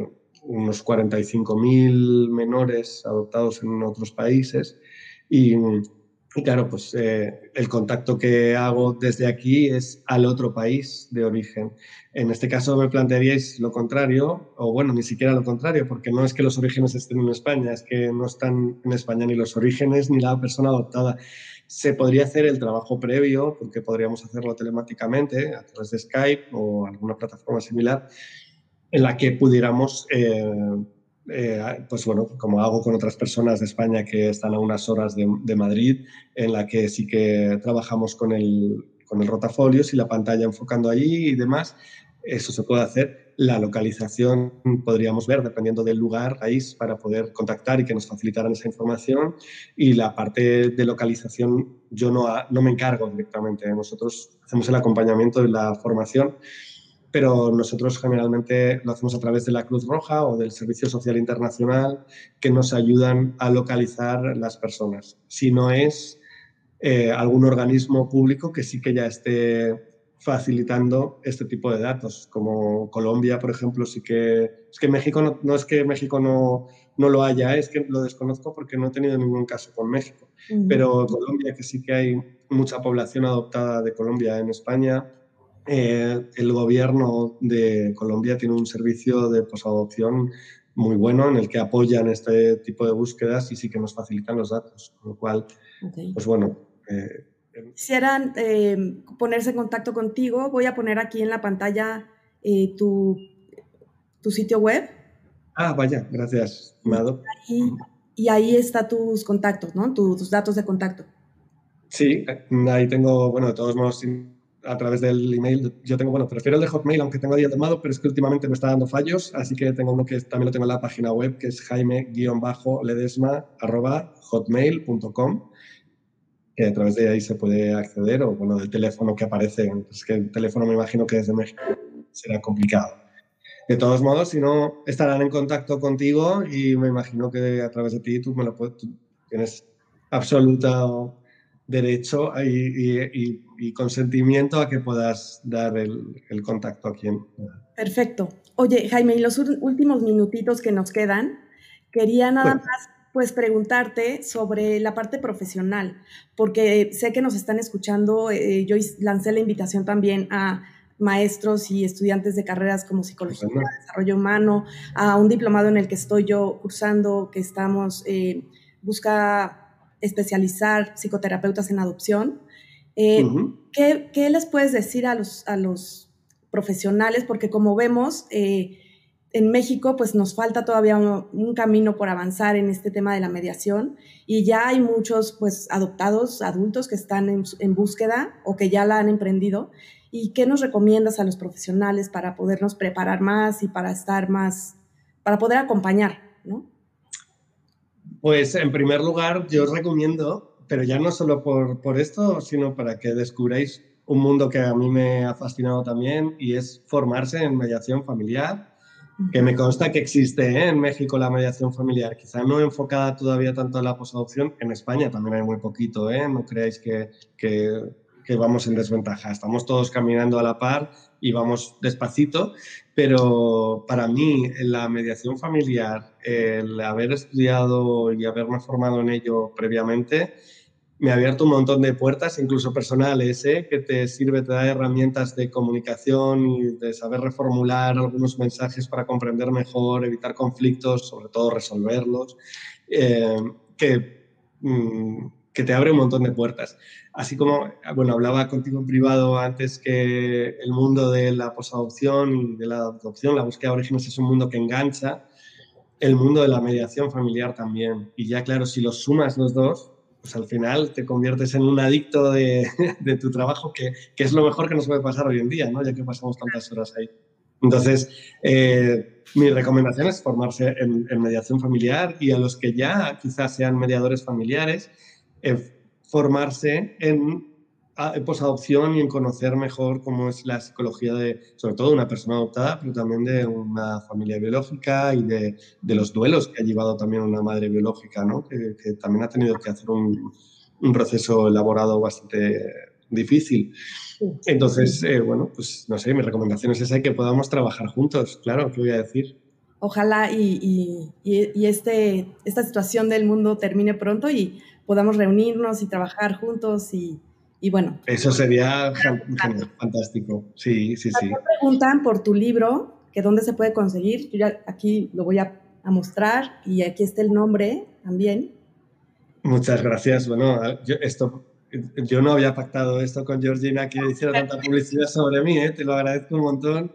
unos 45.000 menores adoptados en otros países. Y, y claro, pues eh, el contacto que hago desde aquí es al otro país de origen. En este caso me plantearíais lo contrario, o bueno, ni siquiera lo contrario, porque no es que los orígenes estén en España, es que no están en España ni los orígenes ni la persona adoptada. Se podría hacer el trabajo previo, porque podríamos hacerlo telemáticamente a través de Skype o alguna plataforma similar, en la que pudiéramos... Eh, eh, pues bueno, como hago con otras personas de España que están a unas horas de, Madrid, en la que sí que trabajamos con el, con el rotafolios y la pantalla enfocando allí y demás, eso se puede hacer. La localización podríamos ver dependiendo del lugar, país, para poder contactar y que nos facilitaran esa información. Y la parte de localización yo no, no me encargo directamente. Nosotros hacemos el acompañamiento de la formación pero nosotros generalmente lo hacemos a través de la Cruz Roja o del Servicio Social Internacional que nos ayudan a localizar las personas. Si no es eh, algún organismo público que sí que ya esté facilitando este tipo de datos, como Colombia, por ejemplo, sí que... Es que México no, es que México no, no lo haya, es que lo desconozco porque no he tenido ningún caso con México, pero Colombia, que sí que hay mucha población adoptada de Colombia en España, eh, el gobierno de Colombia tiene un servicio de posadopción muy bueno en el que apoyan este tipo de búsquedas y sí que nos facilitan los datos, con lo cual, pues bueno. Eh, Quisieran eh, ponerse en contacto contigo, voy a poner aquí en la pantalla eh, tu, tu, sitio web. Ah, vaya, gracias, Mado. Y, y ahí están tus contactos, ¿no? tus datos de contacto. Sí, ahí tengo, bueno, de todos modos, a través del email. Yo tengo, bueno, prefiero el de Hotmail, aunque tengo ahí el tomado, pero es que últimamente me está dando fallos, así que tengo uno que también lo tengo en la página web, que es jaime-ledesma.hotmail.com, que a través de ahí se puede acceder, o bueno, del teléfono que aparece. Es que el teléfono me imagino que desde México será complicado. De todos modos, si no, estarán en contacto contigo y me imagino que a través de ti tú me lo puedes, tú tienes absoluta derecho y, consentimiento a que puedas dar el, contacto a quien. Perfecto. Oye, Jaime, y los últimos minutitos que nos quedan, quería nada más pues preguntarte sobre la parte profesional, porque sé que nos están escuchando, eh, yo lancé la invitación también a maestros y estudiantes de carreras como psicología, desarrollo humano, a un diplomado en el que estoy yo cursando, que estamos, eh, busca especializar psicoterapeutas en adopción. Eh, ¿qué, les puedes decir a los, a los profesionales? Porque como vemos, eh, en México pues nos falta todavía un, camino por avanzar en este tema de la mediación y ya hay muchos pues adoptados adultos que están en, en búsqueda o que ya la han emprendido. ¿Y qué nos recomiendas a los profesionales para podernos preparar más y para estar más, para poder acompañar, ¿no? Pues en primer lugar, yo os recomiendo, pero ya no solo por, por esto, sino para que descubráis un mundo que a mí me ha fascinado también y es formarse en mediación familiar, que me consta que existe ¿eh? en México la mediación familiar, quizá no enfocada todavía tanto en la posadopción, en España también hay muy poquito, ¿eh? no creáis que, que vamos en desventaja, estamos todos caminando a la par y vamos despacito, pero para mí la mediación familiar, el haber estudiado y haberme formado en ello previamente, me ha abierto un montón de puertas, incluso personales, ¿eh? que te sirve, te da herramientas de comunicación y de saber reformular algunos mensajes para comprender mejor, evitar conflictos, sobre todo resolverlos, eh, que, mm, que te abre un montón de puertas. Así como, bueno, hablaba contigo en privado antes que el mundo de la posadopción y de la adopción, la búsqueda de orígenes es un mundo que engancha, el mundo de la mediación familiar también. Y ya, claro, si los sumas los dos, pues al final te conviertes en un adicto de, [LAUGHS] de tu trabajo, que, que, es lo mejor que nos puede pasar hoy en día, ¿no? ya que pasamos tantas horas ahí. Entonces, eh, mi recomendación es formarse en, en, mediación familiar y a los que ya quizás sean mediadores familiares, eh, formarse en en posadopción y en conocer mejor cómo es la psicología de, sobre todo, una persona adoptada, pero también de una familia biológica y de, de los duelos que ha llevado también una madre biológica, ¿no? que, que también ha tenido que hacer un, un proceso elaborado bastante difícil. Entonces, eh, bueno, pues no sé, mi recomendación es esa que podamos trabajar juntos, claro, ¿qué voy a decir? Ojalá y, y, este, esta situación del mundo termine pronto y podamos reunirnos y trabajar juntos y, y bueno. Eso sería fantástico, sí, sí, sí. Me preguntan por tu libro, que dónde se puede conseguir. Yo ya aquí lo voy a, a mostrar y aquí está el nombre también. Muchas gracias. Bueno, yo, esto, yo no había pactado esto con Georgina que hiciera tanta publicidad sobre mí, ¿eh? te lo agradezco un montón.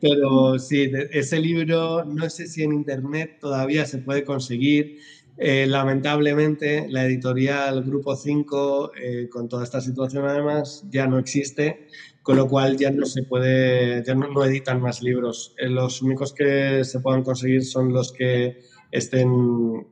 Pero sí, ese libro no sé si en internet todavía se puede conseguir. Eh, lamentablemente, la editorial Grupo 5, eh, con toda esta situación además, ya no existe, con lo cual ya no se puede, ya no, no editan más libros. los únicos que se puedan conseguir son los que estén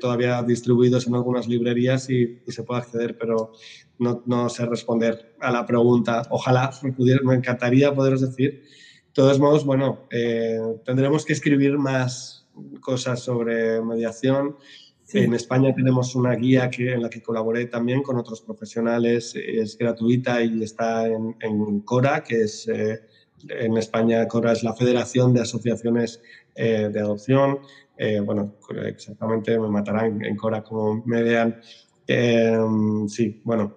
todavía distribuidos en algunas librerías y, se puede acceder, pero no, no, sé responder a la pregunta. Ojalá me, pudiera, me encantaría poderos decir. De todos modos, bueno, eh, tendremos que escribir más cosas sobre mediación. En España tenemos una guía que, en la que colaboré también con otros profesionales, es gratuita y está en, en CORA, que es eh, en España CORA es la Federación de Asociaciones eh, de Adopción. Eh, bueno, exactamente me matarán en Cora como me vean. Em, sí, bueno,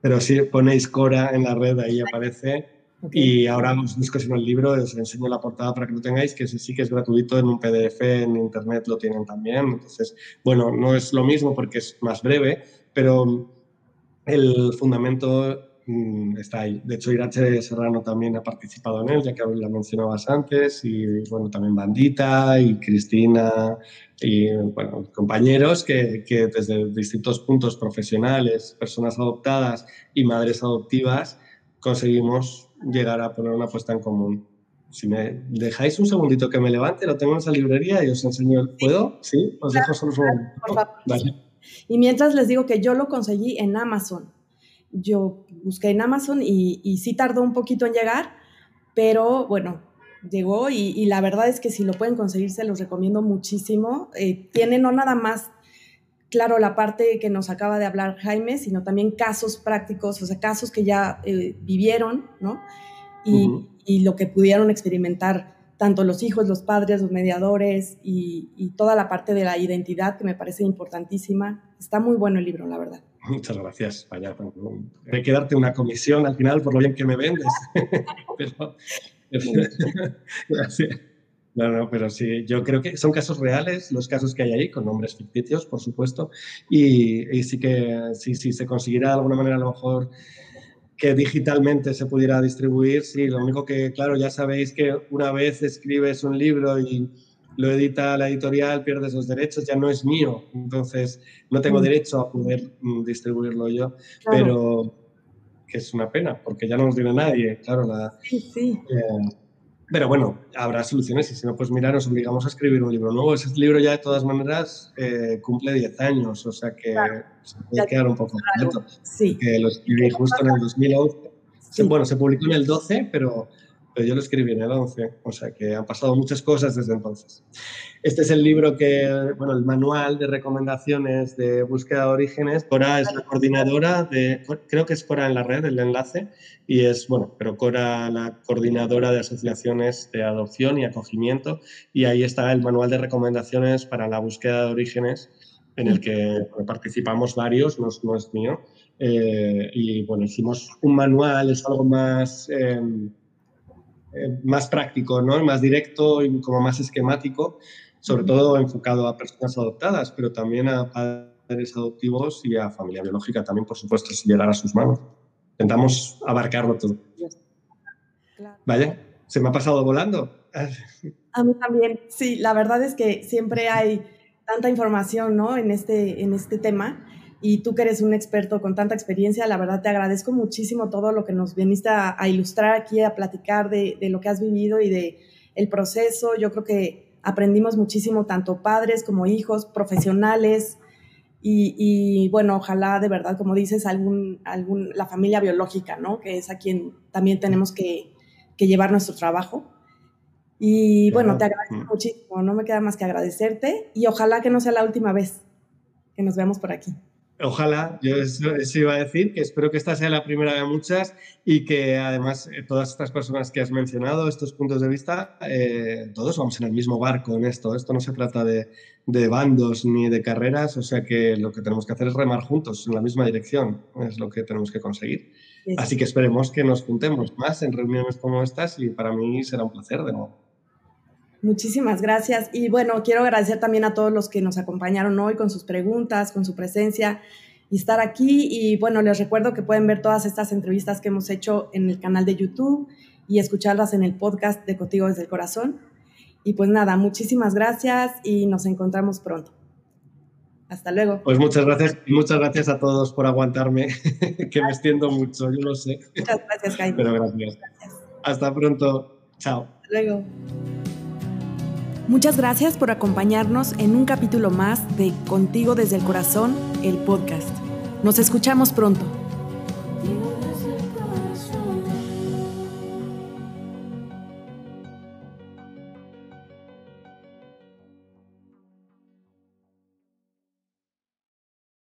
pero si ponéis Cora en la red, ahí aparece. Y ahora os busco en el libro, os enseño la portada para que lo tengáis, que sí que es gratuito en un PDF, en internet lo tienen también. Entonces, bueno, no es lo mismo porque es más breve, pero el fundamento Mm, está ahí. De hecho, Irache Serrano también ha participado en él, ya que la mencionabas antes, y bueno, también Bandita y Cristina y bueno, compañeros que, que desde distintos puntos profesionales, personas adoptadas y madres adoptivas, conseguimos llegar a poner una apuesta en común. Si me dejáis un segundito que me levante, lo tengo en esa librería y os enseño. ¿Puedo? Sí, os dejo solo un. Y mientras les digo que yo lo conseguí en Amazon yo busqué en Amazon y, sí tardó un poquito en llegar, pero bueno, llegó y, la verdad es que si lo pueden conseguir se los recomiendo muchísimo. Eh, tiene no nada más, claro, la parte que nos acaba de hablar Jaime, sino también casos prácticos, o sea, casos que ya eh, vivieron, ¿no? Y, y, lo que pudieron experimentar tanto los hijos, los padres, los mediadores y, y toda la parte de la identidad que me parece importantísima. Está muy bueno el libro, la verdad. Muchas gracias. Vaya, hay que darte una comisión al final por lo bien que me vendes. [LAUGHS] pero, [LAUGHS] gracias. No, no, pero sí, yo creo que son casos reales los casos que hay ahí, con nombres ficticios, por supuesto, y, y sí que sí, sí, se conseguirá de alguna manera a lo mejor que digitalmente se pudiera distribuir, sí, lo único que, claro, ya sabéis que una vez escribes un libro y lo edita la editorial, pierdes los derechos, ya no es mío, entonces no tengo mm. derecho a poder mm, distribuirlo yo, pero que es una pena, porque ya no nos tiene nadie, claro. La, sí, sí. Eh, pero bueno, habrá soluciones y si no, pues mira, nos obligamos a escribir un libro nuevo. Ese libro ya de todas maneras eh, cumple 10 años, o sea que se puede quedar un poco completo. Sí. Que lo escribí justo en el 2011. Bueno, se publicó en el 12, pero yo lo escribí en el 11, o sea que han pasado muchas cosas desde entonces. Este es el libro que, bueno, el manual de recomendaciones de búsqueda de orígenes. Cora es la coordinadora de, creo que es Cora en la red, el enlace, y es, bueno, pero Cora la coordinadora de asociaciones de adopción y acogimiento, y ahí está el manual de recomendaciones para la búsqueda de orígenes, en el que participamos varios, no, no es mío. Eh, y bueno, hicimos un manual, es algo más... Em, eh, más práctico, ¿no? más directo y como más esquemático, sobre todo enfocado a personas adoptadas, pero también a padres adoptivos y a familia biológica también, por supuesto, si llegara a sus manos. Intentamos abarcarlo todo. Vaya, se me ha pasado volando. A mí también, sí, la verdad es que siempre hay tanta información ¿no? en, este, en este tema y tú que eres un experto con tanta experiencia, la verdad te agradezco muchísimo todo lo que nos viniste a, ilustrar aquí, a platicar de, lo que has vivido y de el proceso. Yo creo que aprendimos muchísimo, tanto padres como hijos, profesionales, Y, bueno, ojalá de verdad, como dices, algún, algún, la familia biológica, ¿no? Que es a quien también tenemos que, que llevar nuestro trabajo. Y bueno, te agradezco muchísimo, no me queda más que agradecerte y ojalá que no sea la última vez que nos veamos por aquí. Ojalá, yo eso, iba a decir, que espero que esta sea la primera de muchas y que además eh, todas estas personas que has mencionado, estos puntos de vista, eh, todos vamos en el mismo barco en esto. Esto no se trata de, de, bandos ni de carreras, o sea que lo que tenemos que hacer es remar juntos en la misma dirección, es lo que tenemos que conseguir. Así que esperemos que nos juntemos más en reuniones como estas y para mí será un placer de nuevo. Muchísimas gracias. Y bueno, quiero agradecer también a todos los que nos acompañaron hoy con sus preguntas, con su presencia y estar aquí. Y bueno, les recuerdo que pueden ver todas estas entrevistas que hemos hecho en el canal de YouTube y escucharlas en el podcast de Contigo desde el Corazón. Y pues nada, muchísimas gracias y nos encontramos pronto. Hasta luego. Pues muchas gracias y muchas gracias a todos por aguantarme, [LAUGHS] que me extiendo mucho, yo lo sé. Muchas gracias, Jaime. Pero gracias. Hasta pronto. Chao. Hasta luego. Muchas gracias por acompañarnos en un capítulo más de Contigo desde el Corazón, el podcast. Nos escuchamos pronto.